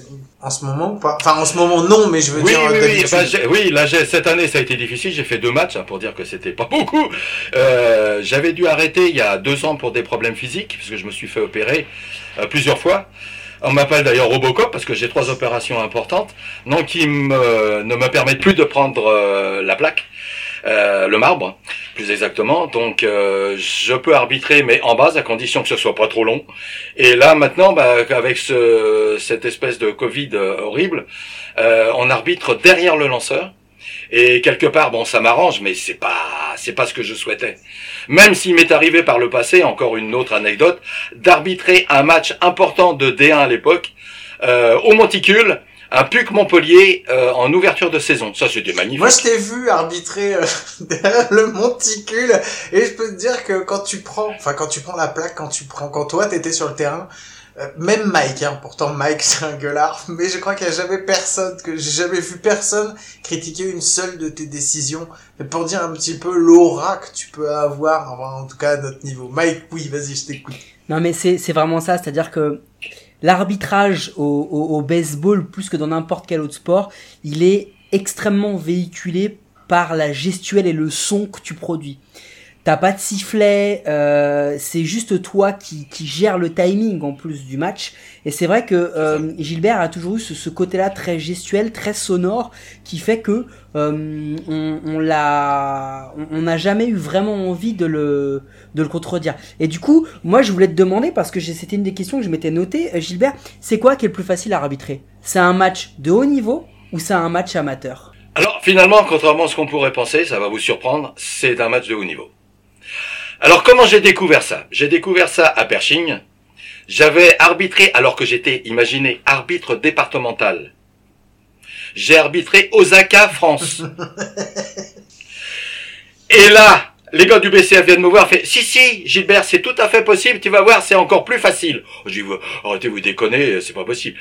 en ce moment ou pas? Enfin en ce moment non, mais je veux Oui, dire oui, oui, j'ai- oui, là, cette année, ça a été difficile. J'ai fait deux matchs, hein, pour dire que c'était pas beaucoup. Euh, J'avais dû arrêter il y a deux ans pour des problèmes physiques, parce que je me suis fait opérer euh, plusieurs fois. On m'appelle d'ailleurs Robocop parce que j'ai trois opérations importantes, non qui ne me permettent plus de prendre euh, la plaque, euh, le marbre, plus exactement. Donc euh, je peux arbitrer, mais en base, à condition que ce soit pas trop long. Et là maintenant, bah, avec ce, cette espèce de Covid euh, horrible, on arbitre derrière le lanceur. Et quelque part, bon, ça m'arrange, mais c'est pas, c'est pas ce que je souhaitais. Même s'il m'est arrivé par le passé, encore une autre anecdote, d'arbitrer un match important de D1 à l'époque, euh, au Monticule, un PUC Montpellier euh, en ouverture de saison. Ça, c'était magnifique. Moi, je t'ai vu arbitrer euh, le monticule et je peux te dire que quand tu prends, enfin quand tu prends la plaque, quand tu prends, quand toi t'étais sur le terrain, euh, même Mike, hein, pourtant Mike c'est un gueulard, mais je crois qu'il n'y a jamais personne, que j'ai jamais vu personne critiquer une seule de tes décisions. Mais pour dire un petit peu l'aura que tu peux avoir, en tout cas à notre niveau. Mike, oui, vas-y, je t'écoute. Non mais c'est vraiment ça, c'est-à-dire que l'arbitrage au, au baseball, plus que dans n'importe quel autre sport, il est extrêmement véhiculé par la gestuelle et le son que tu produis. T'as pas de sifflet, euh, c'est juste toi qui, qui gère le timing en plus du match. Et c'est vrai que euh, Gilbert a toujours eu ce, ce côté-là très gestuel, très sonore, qui fait que euh, on, on l'a, on n'a jamais eu vraiment envie de le, de le contredire. Et du coup, moi je voulais te demander parce que j'ai- c'était une des questions que je m'étais noté, Gilbert, c'est quoi qui est le plus facile à arbitrer? C'est un match de haut niveau ou c'est un match amateur? Alors finalement, contrairement à ce qu'on pourrait penser, ça va vous surprendre, c'est un match de haut niveau. Alors comment j'ai découvert ça? J'ai découvert ça à Pershing. J'avais arbitré alors que j'étais, imaginez, arbitre départemental. J'ai arbitré Osaka, France. Et là, les gars du BCF viennent me voir, fait si si, Gilbert, c'est tout à fait possible. Tu vas voir, c'est encore plus facile. Je dis arrêtez vous déconner, c'est pas possible.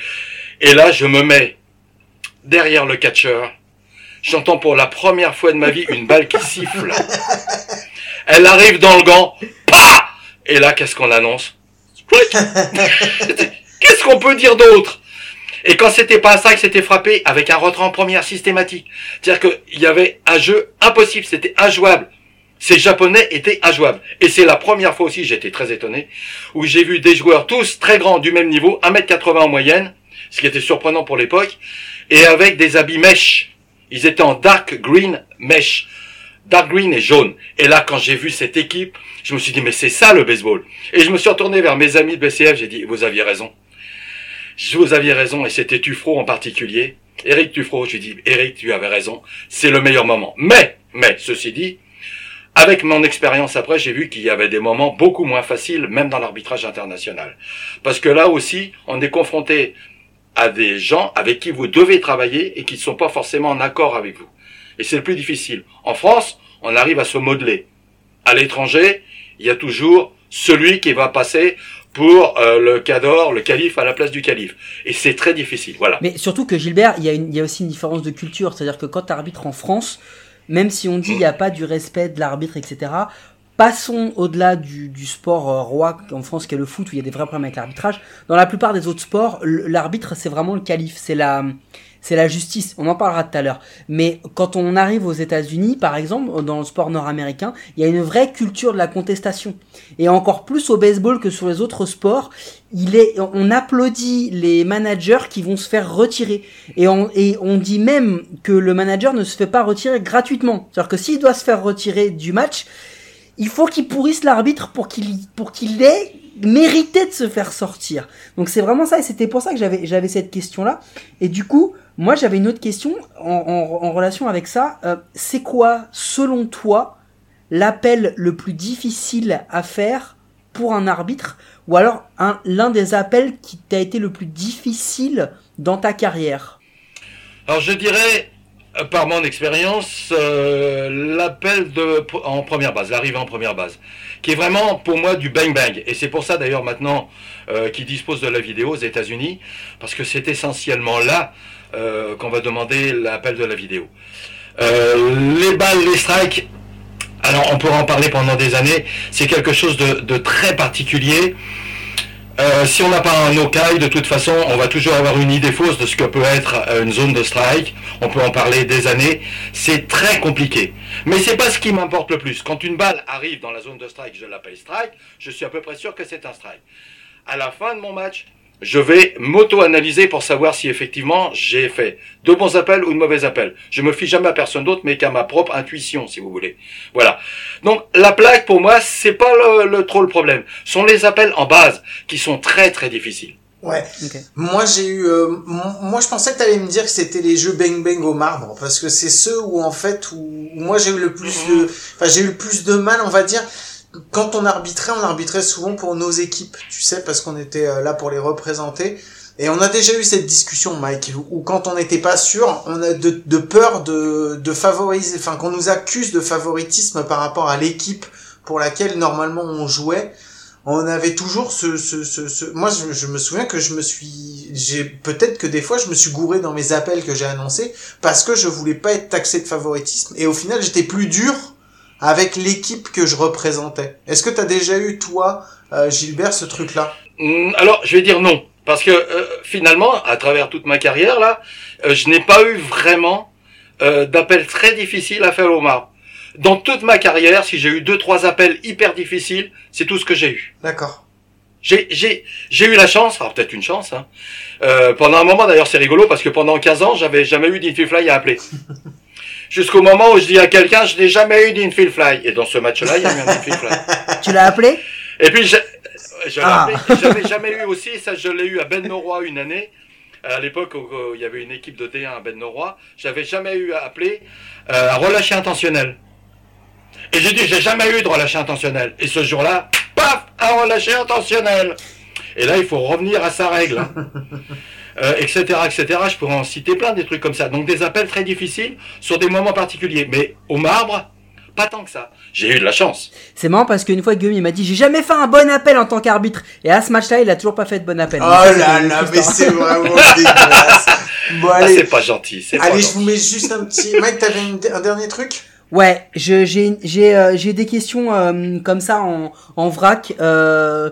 Et là, je me mets derrière le catcheur. J'entends pour la première fois de ma vie une balle qui siffle. Elle arrive dans le gant. Pah Et là, qu'est-ce qu'on annonce? Qu'est-ce qu'on peut dire d'autre? Et quand c'était pas ça que c'était frappé avec un retrait en première systématique. C'est-à-dire qu'il y avait un jeu impossible, c'était injouable. Ces japonais étaient injouables. Et c'est la première fois aussi, j'étais très étonné, où j'ai vu des joueurs tous très grands du même niveau, 1m80 en moyenne, ce qui était surprenant pour l'époque, et avec des habits mèches. Ils étaient en dark green mesh. Dark green et jaune. Et là, quand j'ai vu cette équipe, je me suis dit, mais c'est ça le baseball. Et je me suis retourné vers mes amis de BCF, j'ai dit, vous aviez raison. Vous aviez raison, et c'était Tufro en particulier. Eric Tufro, je lui dis, Eric, tu avais raison, c'est le meilleur moment. Mais, mais, ceci dit, avec mon expérience après, j'ai vu qu'il y avait des moments beaucoup moins faciles, même dans l'arbitrage international. Parce que là aussi, on est confronté à des gens avec qui vous devez travailler et qui ne sont pas forcément en accord avec vous. Et c'est le plus difficile. En France, on arrive à se modeler. À l'étranger, il y a toujours celui qui va passer pour euh, le cador, le calife à la place du calife. Et c'est très difficile. Voilà. Mais surtout que Gilbert, il y, a aussi une différence de culture. C'est-à-dire que quand tu arbitres en France, même si on dit il n'y a pas du respect de l'arbitre, etc., passons au-delà du, sport euh, roi en France qui est le foot, où il y a des vrais problèmes avec l'arbitrage. Dans la plupart des autres sports, l'arbitre, c'est vraiment le calife, c'est la... C'est la justice, on en parlera tout à l'heure. Mais quand on arrive aux États-Unis, par exemple, dans le sport nord-américain, il y a une vraie culture de la contestation. Et encore plus au baseball que sur les autres sports, il est, on applaudit les managers qui vont se faire retirer. Et on, et on dit même que le manager ne se fait pas retirer gratuitement. C'est-à-dire que s'il doit se faire retirer du match, il faut qu'il pourrisse l'arbitre pour qu'il pour qu'il ait mérité de se faire sortir. Donc c'est vraiment ça et c'était pour ça que j'avais j'avais cette question là. Et du coup, moi j'avais une autre question en, relation avec ça. Euh, c'est quoi, selon toi, l'appel le plus difficile à faire pour un arbitre ou alors un l'un des appels qui t'a été le plus difficile dans ta carrière? Alors je dirais, euh, par mon expérience, euh, l'appel de en première base, l'arrivée en première base, qui est vraiment pour moi du bang bang. Et c'est pour ça d'ailleurs maintenant euh, qu'ils disposent de la vidéo aux États-Unis, parce que c'est essentiellement là euh, qu'on va demander l'appel de la vidéo. Euh, les balles, les strikes. Alors on pourra en parler pendant des années. C'est quelque chose de, très particulier. Euh, si on n'a pas un no-kai, de toute façon, on va toujours avoir une idée fausse de ce que peut être une zone de strike. On peut en parler des années. C'est très compliqué. Mais c'est pas ce qui m'importe le plus. Quand une balle arrive dans la zone de strike, je l'appelle strike. Je suis à peu près sûr que c'est un strike. À la fin de mon match, je vais m'auto-analyser pour savoir si effectivement j'ai fait de bons appels ou de mauvais appels. Je me fie jamais à personne d'autre, mais qu'à ma propre intuition, si vous voulez. Voilà. Donc la plaque, pour moi, c'est pas le, le- trop le problème. Ce sont les appels en base qui sont très très difficiles. Ouais. Moi j'ai eu, euh, moi je pensais que t'allais me dire que c'était les jeux bang bang au marbre parce que c'est ceux où en fait où, où moi j'ai eu le plus de, enfin j'ai eu le plus de mal on va dire quand on arbitrait on arbitrait souvent pour nos équipes tu sais parce qu'on était euh, là pour les représenter. Et on a déjà eu cette discussion Mike où, quand on n'était pas sûr on a de, de peur de de favoriser enfin qu'on nous accuse de favoritisme par rapport à l'équipe pour laquelle normalement on jouait. On avait toujours ce, ce, ce, ce- moi je, je me souviens que je me suis j'ai peut-être que des fois je me suis gouré dans mes appels que j'ai annoncés parce que je voulais pas être taxé de favoritisme et au final j'étais plus dur avec l'équipe que je représentais. Est-ce que t'as déjà eu toi euh, Gilbert ce truc là Hum, Alors, je vais dire non. Parce que euh, finalement, à travers toute ma carrière, là, euh, je n'ai pas eu vraiment euh, d'appels très difficiles à faire au marbre. Dans toute ma carrière, si j'ai eu deux, trois appels hyper difficiles, c'est tout ce que j'ai eu. D'accord. J'ai, j'ai, j'ai eu la chance, alors peut-être une chance, hein. Euh, pendant un moment d'ailleurs c'est rigolo parce que pendant 15 ans j'avais jamais eu d'infield fly à appeler. Jusqu'au moment où je dis à quelqu'un je n'ai jamais eu d'infield fly. Et dans ce match-là il y a eu un infield fly. Tu l'as appelé Et puis, je, je l'ai Ah. appelé, j'avais jamais eu aussi, ça je l'ai eu à Ben Noroy une année, à l'époque où il y avait une équipe de T1 à Ben Noroy, j'avais jamais eu à appeler euh, un relâché intentionnel. Et j'ai dit, j'ai jamais eu de relâché intentionnel. Et ce jour-là, paf, un relâché intentionnel. Et là, il faut revenir à sa règle. hein. Euh, etc., etc. Je pourrais en citer plein des trucs comme ça. Donc des appels très difficiles sur des moments particuliers. Mais au marbre, pas tant que ça. J'ai eu de la chance. C'est marrant parce qu'une fois Guillaume il m'a dit j'ai jamais fait un bon appel en tant qu'arbitre et à ce match-là il a toujours pas fait de bon appel. Oh ça, là là mais c'est vraiment dégueulasse. Bon Ah, allez, c'est pas gentil. Pas allez je gentil. vous mets juste un petit. Mike t'avais un dernier truc? Ouais, je- j'ai j'ai euh, j'ai des questions euh, comme ça en en vrac. Euh,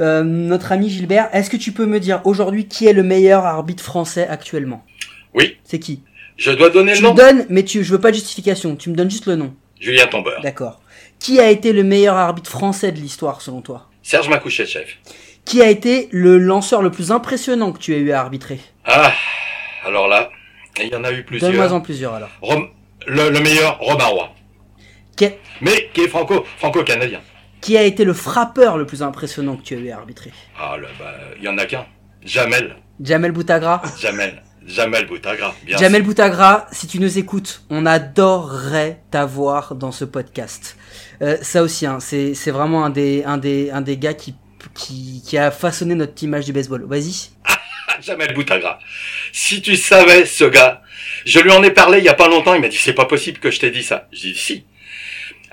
euh, notre ami Gilbert, est-ce que tu peux me dire aujourd'hui qui est le meilleur arbitre français actuellement? Oui. C'est qui? Je dois donner Tu le me nom donnes, mais tu je veux pas de justification. Tu me donnes juste le nom. Julien Tombeur. D'accord. Qui a été le meilleur arbitre français de l'histoire selon toi? Serge Makouchev. Qui a été le lanceur le plus impressionnant que tu as eu à arbitrer? Ah, alors là, il y en a eu plusieurs. Donne-moi en plusieurs alors. Le, le meilleur, Roy. Qui, Mais qui est franco, franco-canadien. qui a été le frappeur le plus impressionnant que tu as eu à arbitrer Ah, là, bah, il y en a qu'un. Jamel. Jamel Boutagra Jamel. Jamel Boutagra. Bien Jamel sûr. Boutagra, si tu nous écoutes, on adorerait t'avoir dans ce podcast. Euh, ça aussi, hein, c'est c'est vraiment un des un des un des gars qui qui qui a façonné notre image du baseball. Vas-y. Ah, Jamel Boutagra. Si tu savais ce gars, je lui en ai parlé il y a pas longtemps, il m'a dit c'est pas possible que je t'ai dit ça. J'ai dit si.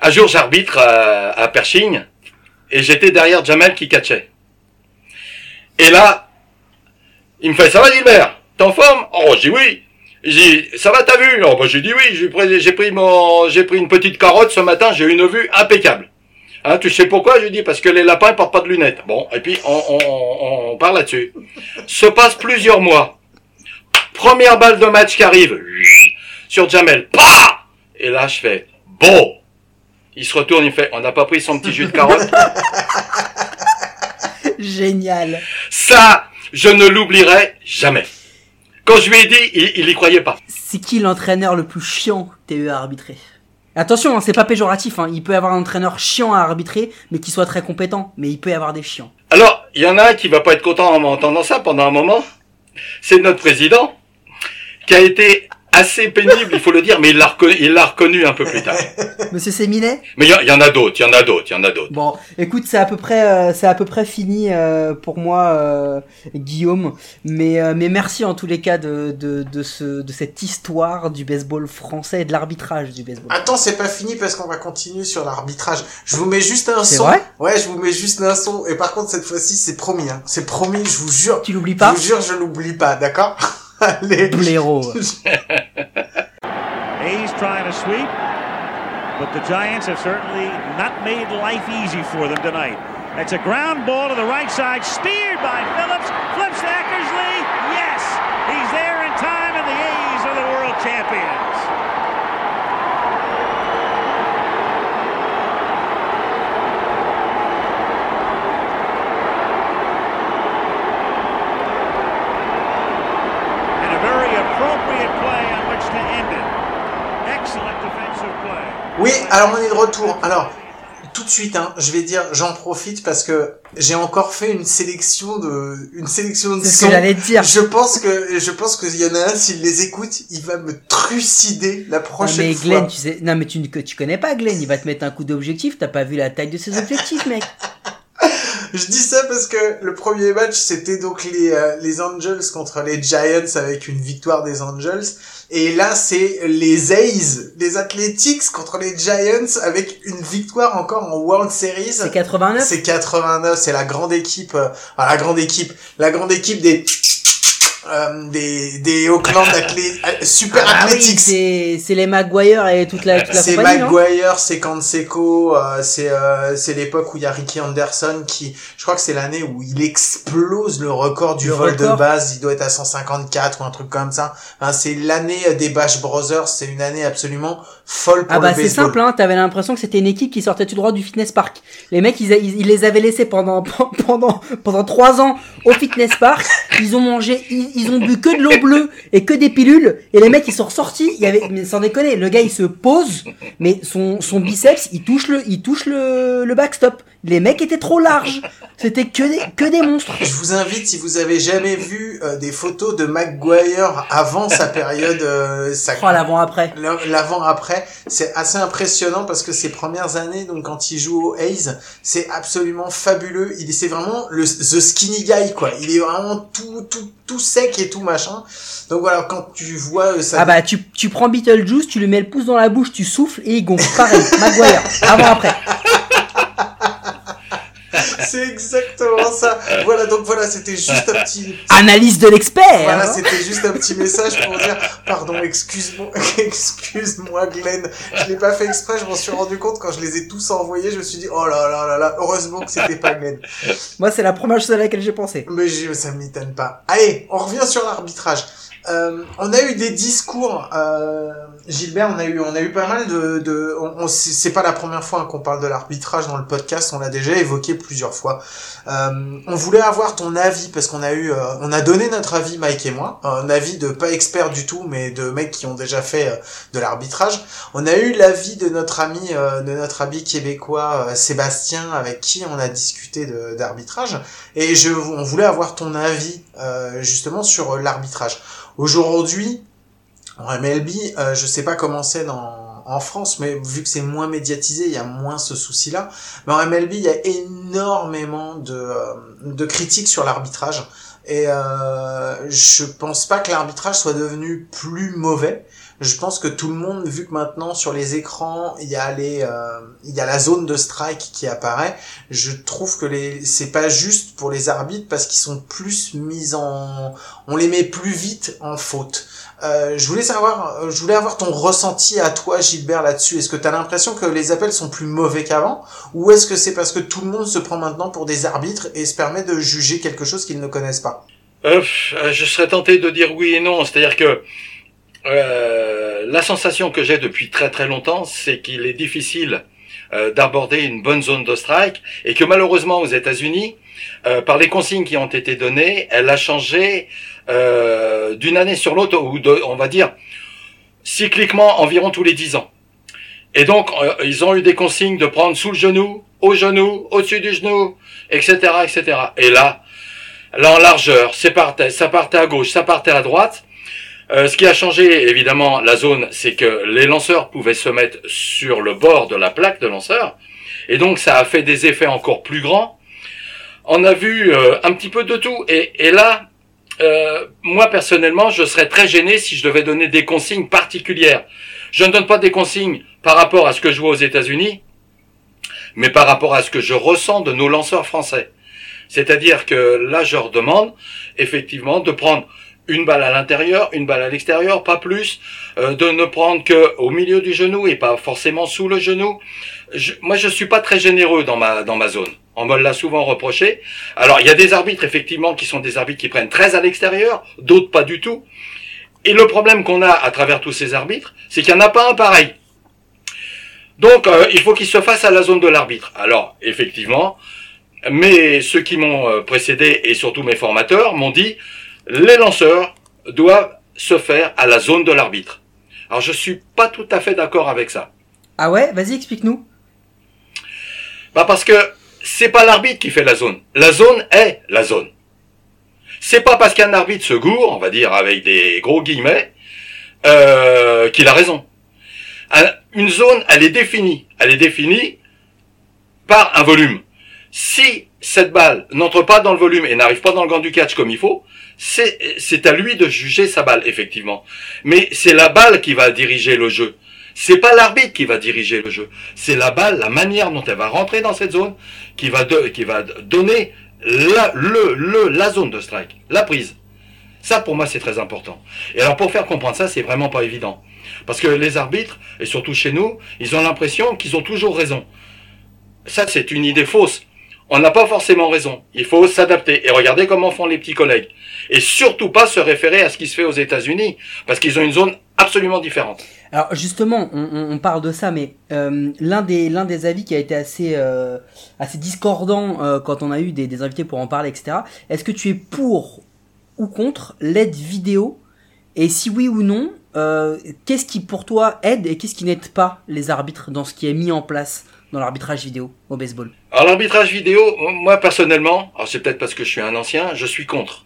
Un jour j'arbitre à, à Pershing et j'étais derrière Jamel qui catchait. Et là, il me fait ça va Gilbert, t'es en forme? Oh j'ai oui. J'ai ça va t'as vu? Oh bah j'ai dit oui, j'ai pris, mon, j'ai pris une petite carotte ce matin, j'ai une vue impeccable. Hein, tu sais pourquoi Je lui dis parce que les lapins ils portent pas de lunettes. Bon, et puis on, on, on, on parle là-dessus. Se passe plusieurs mois. Première balle de match qui arrive sur Jamel. Pah Et là je fais bon. Il se retourne, il fait on n'a pas pris son petit jus de carotte. Génial. Ça, je ne l'oublierai jamais. Quand je lui ai dit, il, il y croyait pas. C'est qui l'entraîneur le plus chiant que t'aies eu à arbitrer? Attention, hein, c'est pas péjoratif. Hein. Il peut y avoir un entraîneur chiant à arbitrer, mais qui soit très compétent. Mais il peut y avoir des chiants. Alors, il y en a un qui va pas être content en m'entendant ça pendant un moment. C'est notre président, qui a été assez pénible, il faut le dire, mais il l'a reconnu, il l'a reconnu un peu plus tard. Monsieur Séminet Mais il y, en- il y en a d'autres, il y en a d'autres, il y en a d'autres. Bon, écoute, c'est à peu près, euh, c'est à peu près fini euh, pour moi, euh, Guillaume. Mais, euh, mais merci en tous les cas de, de, de, ce, de cette histoire du baseball français et de l'arbitrage du baseball. Attends, c'est pas fini parce qu'on va continuer sur l'arbitrage. Je vous mets juste un C'est son. vrai? Ouais, je vous mets juste un son. Et par contre, cette fois-ci, c'est promis. Hein. C'est promis, je vous jure. Tu l'oublies Je pas vous jure, je l'oublie pas, d'accord? Blaireau. Hayes trying to sweep, but the Giants have certainly not made life easy for them tonight. It's a ground ball to the right side, speared by Phillips, flips to Eckersley. Yes, he's there in time, and the A's are the world champions. Oui, alors on est de retour. Alors, tout de suite, hein, je vais dire, j'en profite parce que j'ai encore fait une sélection de, une sélection de C'est ce sons. que j'allais dire. Je pense que, je pense qu'il y en a un, s'il les écoute, il va me trucider la Non, prochaine mais fois. Glenn, tu sais, non mais tu, ne- tu connais pas Glenn, il va te mettre un coup d'objectif, t'as pas vu la taille de ses objectifs, mec. Je dis ça parce que le premier match, c'était donc les, euh, les Angels contre les Giants avec une victoire des Angels. Et là, c'est les A's, les Athletics contre les Giants avec une victoire encore en World Series. C'est 89 C'est 89, c'est la grande équipe, euh, la grande équipe, la grande équipe des euh, des des Oakland Athlé- euh, Super Ah oui, Athletics. c'est c'est les Maguire et toute la, toute la c'est Maguire, c'est Canseco, euh, c'est euh, c'est l'époque où il y a Ricky Anderson qui, je crois que c'est l'année où il explose le record du Le vol de record. base. Il doit être à 154 ou un truc comme ça. Enfin, c'est l'année des Bash Brothers. C'est une année absolument folle pour Ah bah c'est simple, hein, t'avais l'impression que c'était une équipe qui sortait tout droit du fitness park. Les mecs, ils, ils, ils les avaient laissés pendant pendant pendant trois ans au fitness park. Ils ont mangé, ils, ils ont bu que de l'eau bleue et que des pilules. Et les mecs, ils sont ressortis. Il y avait, mais sans déconner, le gars, il se pose, mais son son biceps, il touche le, il touche le le backstop. Les mecs étaient trop larges. C'était que des que des monstres. Je vous invite, si vous avez jamais vu euh, des photos de Maguire avant sa période, euh, sa Oh l'avant après. L'avant-après, c'est assez impressionnant parce que ses premières années, donc quand il joue au Hayes, c'est absolument fabuleux. Il c'est vraiment le the skinny guy quoi. Il est vraiment tout tout tout sec et tout machin. Donc voilà, quand tu vois euh, ça, Ah bah tu, tu prends Beetlejuice, tu lui mets le pouce dans la bouche, tu souffles et il gonfle. Pareil, Maguire, avant après. c'est exactement ça. Voilà, donc voilà, c'était juste un petit Analyse de l'expert. Voilà, hein. c'était juste un petit message pour dire pardon, excuse-moi, excuse-moi Glenn, je l'ai pas fait exprès, je m'en suis rendu compte quand je les ai tous envoyés, je me suis dit oh là là là là, heureusement que c'était pas Glenn. Moi, c'est la première chose à laquelle j'ai pensé. Mais je, ça m'étonne pas. Allez, on revient sur l'arbitrage. Euh, on a eu des discours, euh, Gilbert, on a eu, on a eu pas mal de, de on, c'est pas la première fois qu'on parle de l'arbitrage dans le podcast, on l'a déjà évoqué plusieurs fois. Euh, on voulait avoir ton avis parce qu'on a eu, on a donné notre avis, Mike et moi, un avis de pas expert du tout, mais de mecs qui ont déjà fait de l'arbitrage. On a eu l'avis de notre ami, de notre ami québécois Sébastien, avec qui on a discuté d'arbitrage. Et je, on voulait avoir ton avis justement sur l'arbitrage. Aujourd'hui, en MLB, euh, je sais pas comment c'est en France, mais vu que c'est moins médiatisé, il y a moins ce souci-là. Mais en MLB, il y a énormément de, euh, de critiques sur l'arbitrage. Et euh, je pense pas que l'arbitrage soit devenu plus mauvais. Je pense que tout le monde, vu que maintenant sur les écrans il y a les, euh, il y a la zone de strike qui apparaît, je trouve que les, c'est pas juste pour les arbitres parce qu'ils sont plus mis en, on les met plus vite en faute. Euh, je voulais savoir, euh, je voulais avoir ton ressenti à toi, Gilbert, là-dessus. Est-ce que tu as l'impression que les appels sont plus mauvais qu'avant, ou est-ce que c'est parce que tout le monde se prend maintenant pour des arbitres et se permet de juger quelque chose qu'ils ne connaissent pas? Euh, je serais tenté de dire oui et non. C'est-à-dire que euh, la sensation que j'ai depuis très très longtemps, c'est qu'il est difficile euh, d'aborder une bonne zone de strike et que malheureusement aux États-Unis, euh, par les consignes qui ont été données, elle a changé euh, d'une année sur l'autre, ou de, on va dire cycliquement environ tous les dix ans. Et donc ils ont eu des consignes de prendre sous le genou, au genou, au-dessus du genou, etc., etc. Et là, là en largeur, c'est partait, ça partait à gauche, ça partait à droite. Euh, ce qui a changé, évidemment, la zone, c'est que les lanceurs pouvaient se mettre sur le bord de la plaque de lanceur. Et donc, ça a fait des effets encore plus grands. On a vu euh, un petit peu de tout. Et, là, euh, moi, personnellement, je serais très gêné si je devais donner des consignes particulières. Je ne donne pas des consignes par rapport à ce que je vois aux États-Unis, mais par rapport à ce que je ressens de nos lanceurs français. C'est-à-dire que là, je leur demande effectivement de prendre une balle à l'intérieur, une balle à l'extérieur, pas plus, euh, de ne prendre que au milieu du genou et pas forcément sous le genou. Je, moi, je suis pas très généreux dans ma dans ma zone. On me l'a souvent reproché. Alors, il y a des arbitres effectivement qui sont des arbitres qui prennent très à l'extérieur, d'autres pas du tout. Et le problème qu'on a à travers tous ces arbitres, c'est qu'il n'y en a pas un pareil. Donc, euh, il faut qu'il se fasse à la zone de l'arbitre. Alors, effectivement, mais ceux qui m'ont euh, précédé et surtout mes formateurs m'ont dit les lanceurs doivent se faire à la zone de l'arbitre. Alors je suis pas tout à fait d'accord avec ça. Ah ouais, vas-y, explique-nous. Bah parce que c'est pas l'arbitre qui fait la zone. La zone est la zone. C'est pas parce qu'un arbitre se gourre, on va dire avec des gros guillemets, euh, qu'il a raison. Un- Une zone, elle est définie. Elle est définie par un volume. Si cette balle n'entre pas dans le volume et n'arrive pas dans le gant du catch comme il faut, c'est à lui de juger sa balle, effectivement. Mais c'est la balle qui va diriger le jeu. C'est pas l'arbitre qui va diriger le jeu. C'est la balle, la manière dont elle va rentrer dans cette zone, qui va, qui va donner la, la zone de strike, la prise. Ça, pour moi, c'est très important. Et alors, pour faire comprendre ça, c'est vraiment pas évident. Parce que les arbitres, et surtout chez nous, ils ont l'impression qu'ils ont toujours raison. Ça, c'est une idée fausse. On n'a pas forcément raison. Il faut s'adapter et regarder comment font les petits collègues. Et surtout pas se référer à ce qui se fait aux États-Unis, parce qu'ils ont une zone absolument différente. Alors justement, on, parle de ça, mais euh, l'un des des avis qui a été assez euh, discordant euh, quand on a eu des, des invités pour en parler, etc. Est-ce que tu es pour ou contre l'aide vidéo? Et si oui ou non, qu'est-ce qui pour toi aide et qu'est-ce qui n'aide pas les arbitres dans ce qui est mis en place? Dans l'arbitrage vidéo au baseball Alors l'arbitrage vidéo, moi personnellement, alors c'est peut-être parce que je suis un ancien, je suis contre.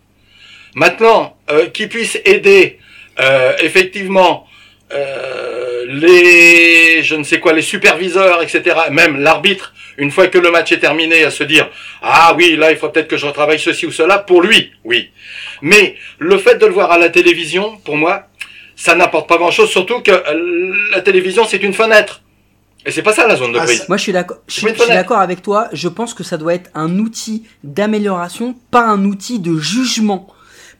Maintenant, euh, qui puisse aider euh, effectivement euh, les, je ne sais quoi, les superviseurs, etc., même l'arbitre, une fois que le match est terminé, à se dire ah oui, là il faut peut-être que je retravaille ceci ou cela, pour lui, oui. Mais le fait de le voir à la télévision, pour moi, ça n'apporte pas grand-chose, surtout que euh, la télévision c'est une fenêtre. Et c'est pas ça la zone de Ah, prise. Moi, je suis d'accord. Je, Je suis- d'accord avec toi. Je pense que ça doit être un outil d'amélioration, pas un outil de jugement.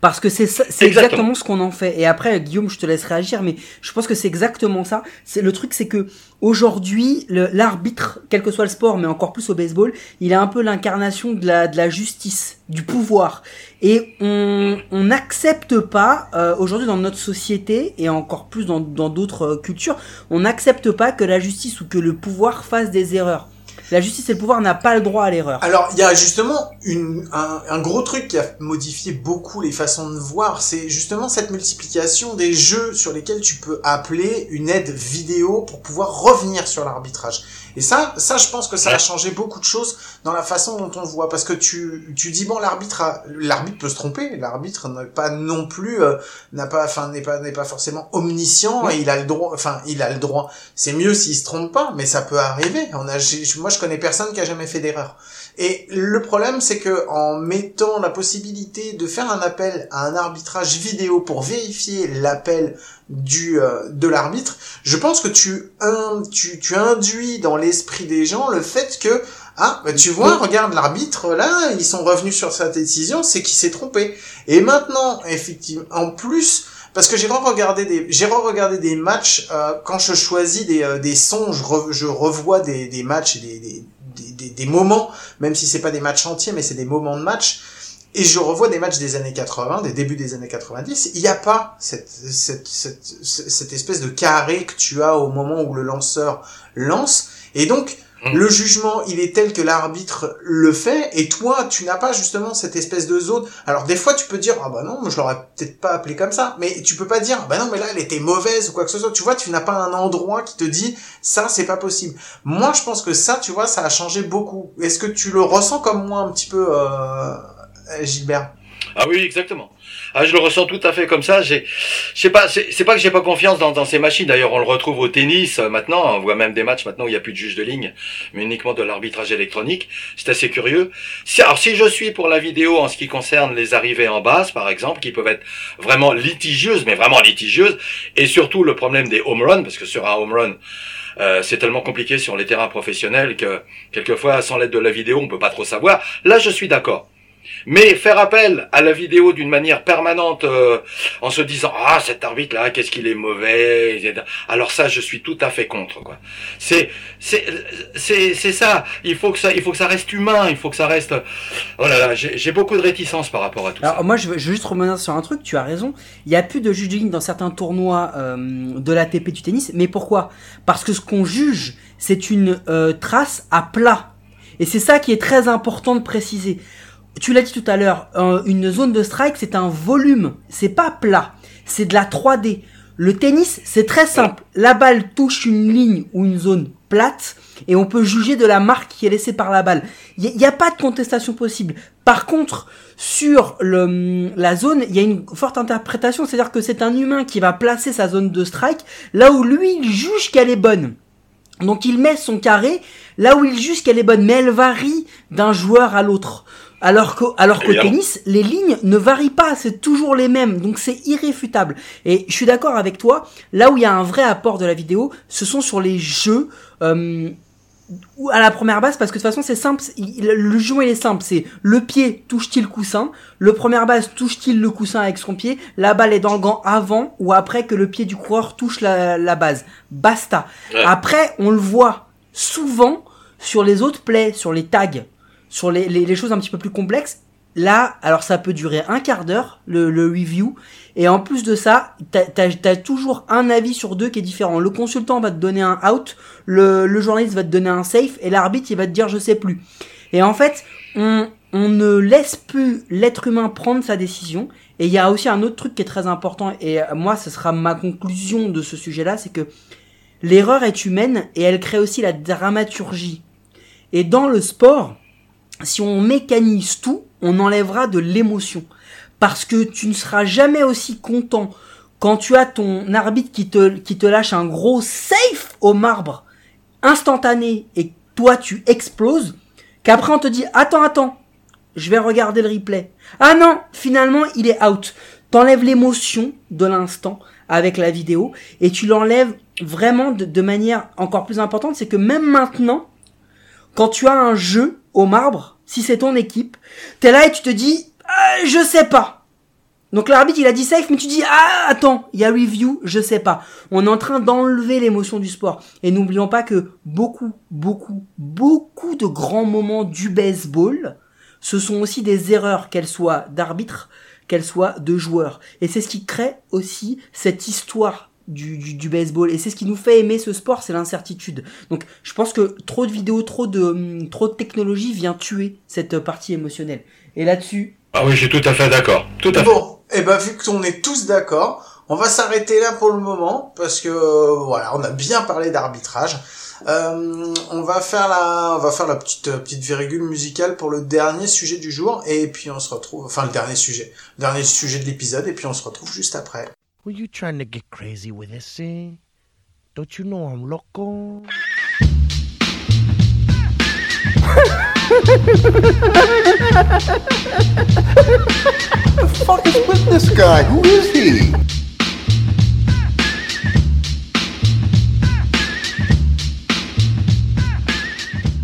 Parce que c'est Exactement. exactement ce qu'on en fait. Et après, Guillaume, je te laisse réagir, mais je pense que c'est exactement ça. C'est le truc, c'est que aujourd'hui, l'arbitre, quel que soit le sport, mais encore plus au baseball, il est un peu l'incarnation de la, de la justice, du pouvoir. Et on on n'accepte pas euh, aujourd'hui dans notre société et encore plus dans dans d'autres euh, cultures, on n'accepte pas que la justice ou que le pouvoir fasse des erreurs. La justice et le pouvoir n'a pas le droit à l'erreur. Alors, il y a justement un gros truc qui a modifié beaucoup les façons de voir, c'est justement cette multiplication des jeux sur lesquels tu peux appeler une aide vidéo pour pouvoir revenir sur l'arbitrage. Et ça, ça, je pense que ça a changé beaucoup de choses dans la façon dont on voit, parce que tu, tu dis bon, l'arbitre, a- l'arbitre peut se tromper, l'arbitre n'est pas non plus, euh, n'a pas, enfin, n'est pas, n'est pas forcément omniscient, et il a le droit, enfin, il a le droit. C'est mieux s'il se trompe pas, mais ça peut arriver. On a, moi, je connais personne qui a jamais fait d'erreur. Et le problème, c'est que en mettant la possibilité de faire un appel à un arbitrage vidéo pour vérifier l'appel du euh, de l'arbitre, je pense que tu, in- tu tu induis dans l'esprit des gens le fait que ah bah tu vois regarde l'arbitre là ils sont revenus sur sa décision c'est qu'il s'est trompé. Et maintenant effectivement en plus parce que j'ai re-regardé des j'ai re-regardé des matchs euh, quand je choisis des, euh, des sons je, re- je revois des, des matchs et des, des, des, des, des moments même si c'est pas des matchs entiers mais c'est des moments de match et je revois des matchs des années 80, des débuts des années 90, il n'y a pas cette, cette, cette, cette espèce de carré que tu as au moment où le lanceur lance. Et donc, Mm. le jugement, il est tel que l'arbitre le fait, et toi, tu n'as pas justement cette espèce de zone. Alors, des fois, tu peux dire, ah bah non, moi, je l'aurais peut-être pas appelé comme ça, mais tu peux pas dire, ah bah non, mais là, elle était mauvaise ou quoi que ce soit. Tu vois, tu n'as pas un endroit qui te dit, ça, c'est pas possible. Moi, je pense que ça, tu vois, ça a changé beaucoup. Est-ce que tu le ressens comme moi un petit peu, euh, Gilbert? Ah oui, exactement. Ah, je le ressens tout à fait comme ça. J'ai, je sais pas, c'est pas que j'ai pas confiance dans, dans ces machines. D'ailleurs, on le retrouve au tennis euh, maintenant. On voit même des matchs maintenant où il n'y a plus de juge de ligne, mais uniquement de l'arbitrage électronique. C'est assez curieux. Si, alors, si je suis pour la vidéo en ce qui concerne les arrivées en base, par exemple, qui peuvent être vraiment litigieuses, mais vraiment litigieuses, et surtout le problème des home runs, parce que sur un home run, euh, c'est tellement compliqué sur les terrains professionnels que quelquefois, sans l'aide de la vidéo, on peut pas trop savoir. Là, je suis d'accord. Mais faire appel à la vidéo d'une manière permanente euh, en se disant ah cet arbitre là qu'est-ce qu'il est mauvais alors ça je suis tout à fait contre quoi. C'est c'est c'est c'est ça. Il faut que ça il faut que ça reste humain il faut que ça reste oh là là j'ai beaucoup de réticence par rapport à tout Alors ça. moi je veux, juste revenir sur un truc, tu as raison, il y a plus de juge de ligne dans certains tournois euh, de l'ATP du tennis, mais pourquoi? Parce que ce qu'on juge, c'est une euh, trace à plat. Et c'est ça qui est très important de préciser. Tu l'as dit tout à l'heure, une zone de strike c'est un volume, c'est pas plat, c'est de la 3D. Le tennis, c'est très simple. La balle touche une ligne ou une zone plate et on peut juger de la marque qui est laissée par la balle. Il n'y a, pas de contestation possible. Par contre, sur la zone, il y a une forte interprétation, c'est-à-dire que c'est un humain qui va placer sa zone de strike là où lui il juge qu'elle est bonne. Donc il met son carré là où il juge qu'elle est bonne, mais elle varie d'un joueur à l'autre. Alors qu'au alors Évidemment. tennis, les lignes ne varient pas, c'est toujours les mêmes, donc c'est irréfutable. Et je suis d'accord avec toi, là où il y a un vrai apport de la vidéo, ce sont sur les jeux euh, à la première base, parce que de toute façon c'est simple, il- le jeu il est simple, c'est le pied touche-t-il le coussin, le première base touche-t-il le coussin avec son pied, la balle est dans le gant avant ou après que le pied du coureur touche la, la base. Basta. Ouais. Après, on le voit souvent sur les autres plays, sur les tags, sur les, les, choses un petit peu plus complexes. Là, alors ça peut durer un quart d'heure, le, review. Et en plus de ça, t'as as, toujours un avis sur deux qui est différent. Le consultant va te donner un out, le, le journaliste va te donner un safe, et l'arbitre, il va te dire je sais plus. Et en fait, on, on ne laisse plus l'être humain prendre sa décision. Et il y a aussi un autre truc qui est très important, et moi, ce sera ma conclusion de ce sujet-là, c'est que l'erreur est humaine et elle crée aussi la dramaturgie. Et dans le sport, si on mécanise tout, on enlèvera de l'émotion. Parce que tu ne seras jamais aussi content quand tu as ton arbitre qui te, lâche un gros safe au marbre, instantané, et toi tu exploses, qu'après on te dit, attends, attends, je vais regarder le replay. Ah non, finalement il est out. T'enlèves l'émotion de l'instant avec la vidéo, et tu l'enlèves vraiment de manière encore plus importante, c'est que même maintenant, quand tu as un jeu au marbre, si c'est ton équipe, t'es là et tu te dis, Ah, je sais pas. Donc l'arbitre il a dit safe, mais tu dis, ah attends, il y a review, je sais pas. On est en train d'enlever l'émotion du sport. Et n'oublions pas que beaucoup, beaucoup, beaucoup de grands moments du baseball, ce sont aussi des erreurs, qu'elles soient d'arbitre, qu'elles soient de joueurs. Et c'est ce qui crée aussi cette histoire du, du, du baseball. Et c'est ce qui nous fait aimer ce sport, c'est l'incertitude. Donc je pense que trop de vidéos, trop de, hum, trop de technologie vient tuer cette partie émotionnelle. Et là-dessus, Ah oui, je suis tout à fait d'accord. Tout à fait. Bon, et ben vu qu'on est tous d'accord, on va s'arrêter là pour le moment parce que euh, voilà, on a bien parlé d'arbitrage. Euh, on va faire la, on va faire la petite euh, petite virgule musicale pour le dernier sujet du jour et puis on se retrouve, enfin le dernier sujet, le dernier sujet de l'épisode et puis on se retrouve juste après. Were you trying to get crazy with this, eh? Don't you know I'm loco? fuck is with this guy? Who is he?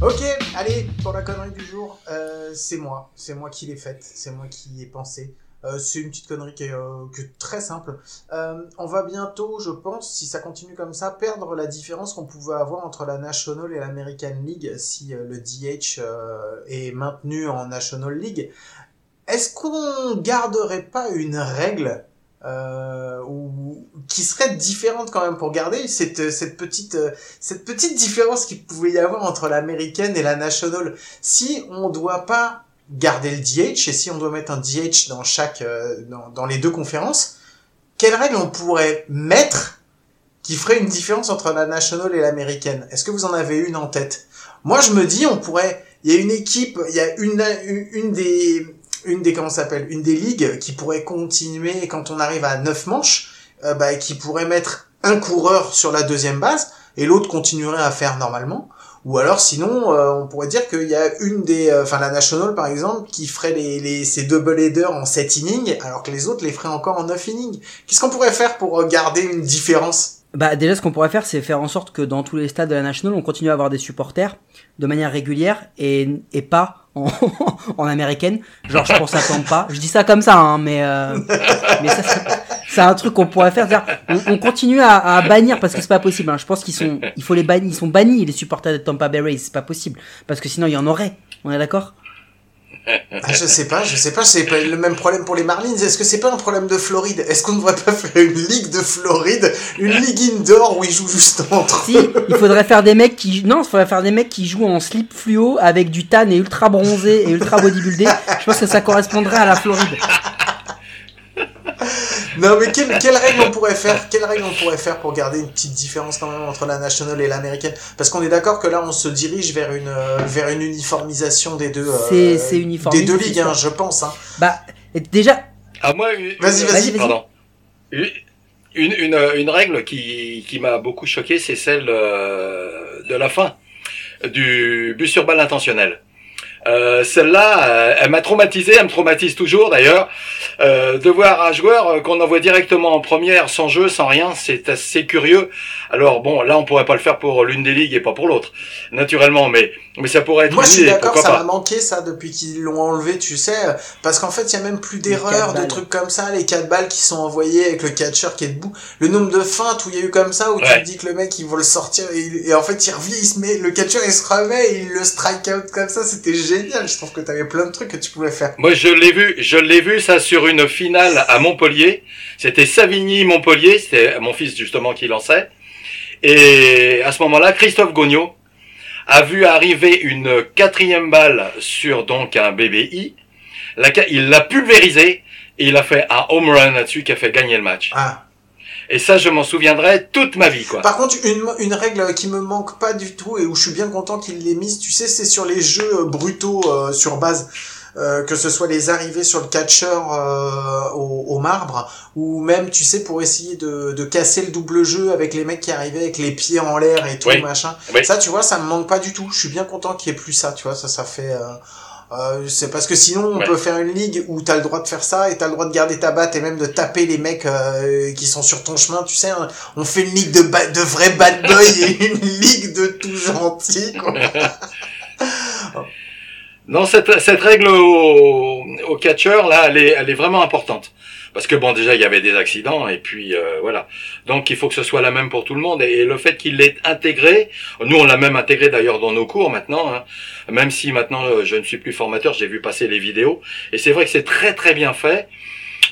Ok, allez, pour la connerie du jour, euh, c'est moi. C'est moi qui l'ai faite, c'est moi qui y ai pensé. Euh, c'est une petite connerie qui est, euh, très simple. Euh, on va bientôt, je pense, si ça continue comme ça, perdre la différence qu'on pouvait avoir entre la National et l'American League si euh, le DH euh, est maintenu en National League. Est-ce qu'on garderait pas une règle euh, ou qui serait différente quand même pour garder cette, cette petite euh, cette petite différence qu'il pouvait y avoir entre l'américaine et la national? Si on doit pas garder le DH et si on doit mettre un DH dans chaque euh, dans, dans les deux conférences, quelle règle on pourrait mettre qui ferait une différence entre la national et l'américaine? Est-ce que vous en avez une en tête? Moi, je me dis, on pourrait. Il y a une équipe, il y a une une, des une des comment s'appelle? Une des ligues qui pourrait continuer quand on arrive à neuf manches, euh, bah, qui pourrait mettre un coureur sur la deuxième base et l'autre continuerait à faire normalement. Ou alors sinon, euh, on pourrait dire qu'il y a une des, euh, enfin la national par exemple, qui ferait les, les ces double headers en 7 innings, alors que les autres les feraient encore en 9 innings. Qu'est-ce qu'on pourrait faire pour euh, garder une différence? Bah déjà ce qu'on pourrait faire c'est faire en sorte que dans tous les stades de la National on continue à avoir des supporters de manière régulière et, et pas en, en américaine. Genre je pense à Tampa. Je dis ça comme ça hein, mais euh, mais ça c'est- c'est un truc qu'on pourrait faire. On, on continue à, à bannir parce que c'est pas possible. hein. Je pense qu'ils sont il faut les bannir. Ils sont bannis les supporters de Tampa Bay Rays. C'est pas possible parce que sinon il y en aurait. On est d'accord? Ah, Je sais pas, je sais pas, c'est pas le même problème pour les Marlins. Est-ce que c'est pas un problème de Floride? Est-ce qu'on ne devrait pas faire une ligue de Floride, une ligue indoor où ils jouent juste entre Si, il faudrait faire des mecs qui non, il faudrait faire des mecs qui jouent en slip fluo avec du tan et ultra bronzé et ultra bodybuildé. Je pense que ça correspondrait à la Floride. Non mais quelle, quelle règle on pourrait faire Quelle règle on pourrait faire pour garder une petite différence quand même entre la nationale et l'américaine? Parce qu'on est d'accord que là on se dirige vers une euh, vers une uniformisation des deux euh, des deux ligues, hein, je pense. Hein. Bah, et déjà, Ah, moi, une- Vas-y, vas-y. Pardon. Une, une, une, une règle qui, qui m'a beaucoup choqué, c'est celle euh, de la fin du bus sur balle intentionnel. Euh, Celle-là, euh, elle m'a traumatisé, elle me traumatise toujours d'ailleurs. Euh, de voir un joueur euh, qu'on envoie directement en première, sans jeu, sans rien, c'est assez curieux. Alors bon, là on pourrait pas le faire pour l'une des ligues et pas pour l'autre, naturellement, mais mais ça pourrait être Moi je suis d'accord, ça m'a manqué ça depuis qu'ils l'ont enlevé, tu sais, parce qu'en fait il y a même plus d'erreurs, de trucs comme ça, les quatre balles qui sont envoyées avec le catcher qui est debout, le nombre de feintes où il y a eu comme ça où tu te dis que le mec il va le sortir et, il- et en fait il revient, il se met, le catcher il se remet et il le strike out comme ça, c'était génial, je trouve que t'avais plein de trucs que tu pouvais faire. Moi, je l'ai vu, je l'ai vu ça sur une finale à Montpellier. C'était Savigny-Montpellier, c'était mon fils justement qui lançait. Et à ce moment-là, Christophe Gogno a vu arriver une quatrième balle sur donc un BBI. La il l'a pulvérisé et il a fait un home run là-dessus qui a fait gagner le match. Ah. Et ça, je m'en souviendrai toute ma vie, quoi. Par contre, une, une règle qui me manque pas du tout et où je suis bien content qu'il l'ait mise, tu sais, c'est sur les jeux euh, brutaux euh, sur base. Euh, que ce soit les arrivées sur le catcher euh, au, au marbre ou même tu sais pour essayer de, de casser le double jeu avec les mecs qui arrivaient avec les pieds en l'air et tout Oui. machin Oui. ça tu vois ça me manque pas du tout je suis bien content qu'il y ait plus ça tu vois ça ça fait euh, c'est parce que sinon on Ouais. peut faire une ligue où t'as le droit de faire ça et t'as le droit de garder ta batte et même de taper les mecs euh, qui sont sur ton chemin tu sais hein. on fait une ligue de ba- de vrais bad boys et une ligue de tout gentils quoi. Non, cette, cette règle au, au catcher, là, elle est, elle est vraiment importante. Parce que bon, déjà, il y avait des accidents, et puis euh, voilà. Donc, il faut que ce soit la même pour tout le monde. Et, le fait qu'il l'ait intégré, nous, on l'a même intégré d'ailleurs dans nos cours maintenant, hein. même si maintenant, euh, je ne suis plus formateur, j'ai vu passer les vidéos. Et c'est vrai que c'est très, très bien fait.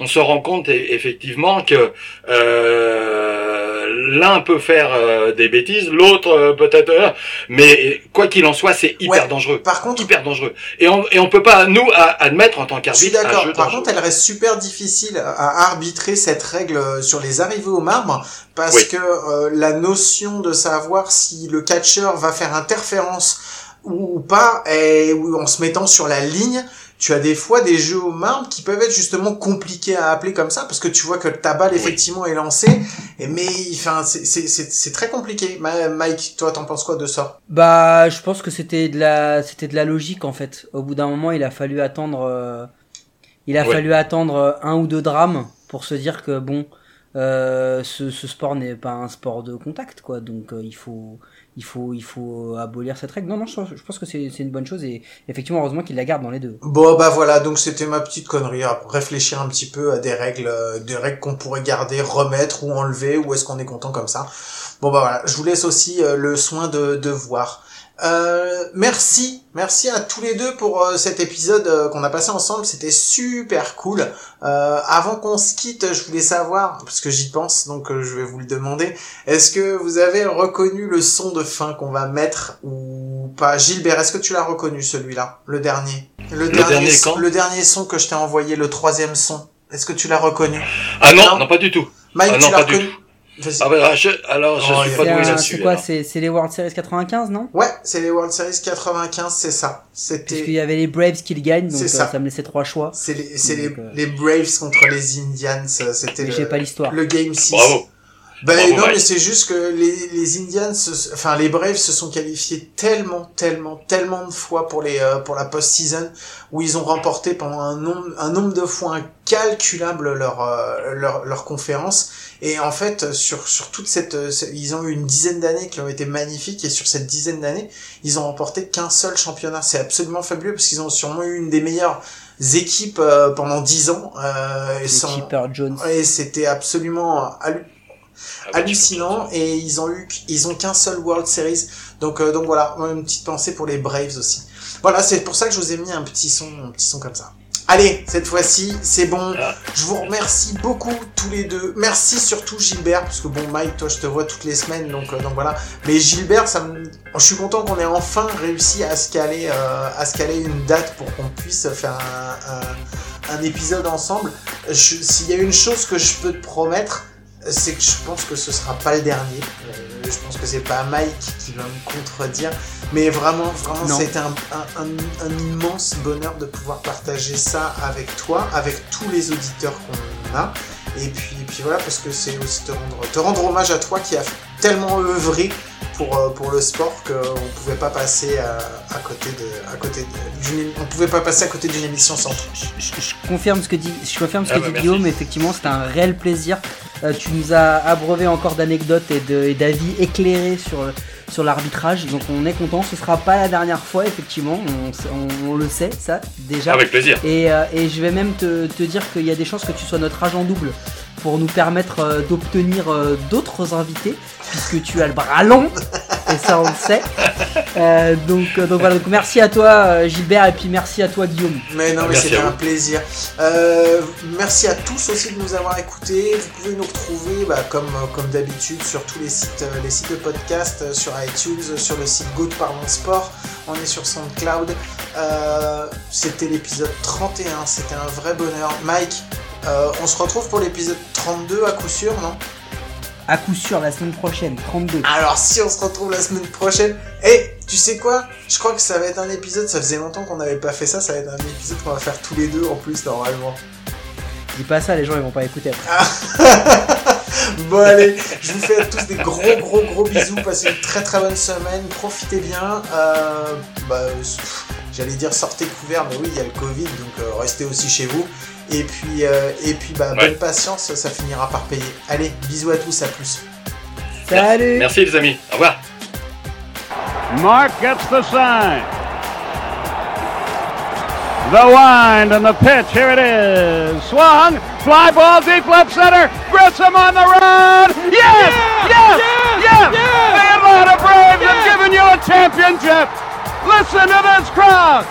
On se rend compte e- effectivement que euh, l'un peut faire euh, des bêtises, l'autre euh, peut-être... euh, mais quoi qu'il en soit, c'est hyper Ouais. dangereux par contre hyper dangereux. Et on, et on peut pas, nous, à- admettre en tant Je suis qu'arbitre d'accord. Par dangereux. contre, elle reste super difficile à arbitrer cette règle sur les arrivées au marbre parce Oui. que euh, la notion de savoir si le catcher va faire interférence ou, ou pas, et, ou en se mettant sur la ligne, tu as des fois des jeux au marbre qui peuvent être justement compliqués à appeler comme ça parce que tu vois que ta balle Oui. effectivement est lancée, et mais enfin c'est c'est c'est c'est très compliqué. Mike, toi t'en penses quoi de ça? Bah, je pense que c'était de la, c'était de la logique en fait. Au bout d'un moment, il a fallu attendre, euh, il a Ouais. fallu attendre euh, un ou deux drames pour se dire que bon, euh, ce, ce sport n'est pas un sport de contact quoi. Donc euh, il faut, il faut, il faut abolir cette règle. Non, non, je, pense- que c'est, c'est une bonne chose et effectivement, heureusement qu'il la garde dans les deux. Bon bah voilà, donc c'était ma petite connerie, à réfléchir un petit peu à des règles, euh, des règles qu'on pourrait garder, remettre ou enlever, ou est-ce qu'on est content comme ça? Bon bah voilà, je vous laisse aussi euh, le soin de, de voir. Euh, merci, merci à tous les deux pour euh, cet épisode euh, qu'on a passé ensemble, c'était super cool. Euh, avant qu'on se quitte, je voulais savoir, parce que j'y pense, donc je vais vous le demander, est-ce que vous avez reconnu le son de fin qu'on va mettre ou pas? Gilbert, est-ce que tu l'as reconnu celui-là, le dernier le, dernier son, quand? le dernier son que je t'ai envoyé, le troisième son. Est-ce que tu l'as reconnu? Ah non, Non? non, pas du tout. Mike, Ah non, tu l'as reconnu? Ah bah, je, alors, je Oh, suis pas doué là-dessus. c'est quoi alors. c'est, c'est les World Series 95, non? Ouais, c'est les World Series 95, c'est ça. C'était, y avait les Braves qui le gagnent, donc C'est euh, ça. ça. me laissait trois choix. c'est les, c'est les, Donc, euh, les Braves contre les Indians. euh, C'était Mais j'ai le, pas l'histoire. le game 6. Bravo. Ben Bravo, non, Mike. mais c'est juste que les, les Indians, se- enfin les Braves se sont qualifiés tellement, tellement, tellement de fois pour les euh, pour la post-season où ils ont remporté pendant un nombre un nombre de fois incalculable leur euh, leur leur conférence et en fait sur sur toute cette euh, ils ont eu une dizaine d'années qui ont été magnifiques et sur cette dizaine d'années ils ont remporté qu'un seul championnat. C'est absolument fabuleux parce qu'ils ont sûrement eu une des meilleures équipes euh, pendant dix ans euh, et Les sans- Keeper Jones. et c'était absolument hallu- Ah bah, hallucinant et ils ont eu ils ont qu'un seul World Series. Donc euh, donc voilà une petite pensée pour les Braves aussi. Voilà c'est pour ça que je vous ai mis un petit son un petit son comme ça Allez, cette fois-ci, c'est bon. Ah. Je vous remercie beaucoup tous les deux. Merci surtout Gilbert, parce que bon, Mike, toi, je te vois toutes les semaines, donc, euh, donc voilà. Mais Gilbert, ça me... je suis content qu'on ait enfin réussi à se caler, euh, à se caler une date pour qu'on puisse faire un, un- un épisode ensemble. S'il y a une chose que je peux te promettre, c'est que je pense que ce sera pas le dernier. Euh, je pense que c'est pas Mike qui va me contredire. Mais vraiment, vraiment, c'était un, un- un- un immense bonheur de pouvoir partager ça avec toi, avec tous les auditeurs qu'on a. Et puis, et puis voilà, parce que c'est aussi te rendre, te rendre hommage à toi qui a tellement œuvré pour, euh, pour le sport qu'on pouvait pas passer à, à côté de, à côté de- d'une, on pouvait pas passer à côté d'une émission sans toi. Je, je- je confirme ce que dit, je confirme ce Ah que bah, dit merci. Guillaume. Effectivement, c'était un réel plaisir. Euh, tu nous as abreuvé encore d'anecdotes et d'avis éclairés sur sur l'arbitrage. Donc on est content. Ce sera pas la dernière fois, effectivement. On, s- on- on le sait, ça déjà. Avec plaisir. Et, euh, et je vais même te, te dire qu'il y a des chances que tu sois notre agent double pour nous permettre euh, d'obtenir d'autres invités, puisque tu as le bras long, et ça on le sait. Euh, donc, euh, donc voilà, donc merci à toi euh, Gilbert, et puis merci à toi Guillaume. Mais non, mais c'était un plaisir. Euh, merci à tous aussi de nous avoir écoutés. Vous pouvez nous retrouver, bah, comme, comme d'habitude, sur tous les sites, les sites de podcast, sur iTunes, sur le site Go de Parlons Sport. On est sur SoundCloud. Euh, c'était l'épisode 31. C'était un vrai bonheur. Mike, euh, on se retrouve pour l'épisode 32 à coup sûr, non? À coup sûr, la semaine prochaine, 32. Alors si on se retrouve la semaine prochaine, et tu sais quoi? Je crois que ça va être un épisode, ça faisait longtemps qu'on n'avait pas fait ça, ça va être un épisode qu'on va faire tous les deux en plus normalement. Dis pas ça, les gens ils vont pas écouter après. Bon allez, je vous fais à tous des gros gros gros bisous, passez une très très bonne semaine, profitez bien. Euh, bah, pff, J'allais dire sortez couverts, mais oui il y a le Covid, donc euh, restez aussi chez vous. Et puis, euh, et puis bah, Ouais. bonne patience, ça finira par payer. Allez, bisous à tous, à plus. Salut Merci les amis. Au revoir. Mark gets the sign. The wind and the pitch. Here it is. Swung. Fly ball deep left center. Grissom on the run. Yes! Yes! Yes! The Atlanta Braves have given you a championship. Listen to this crowd.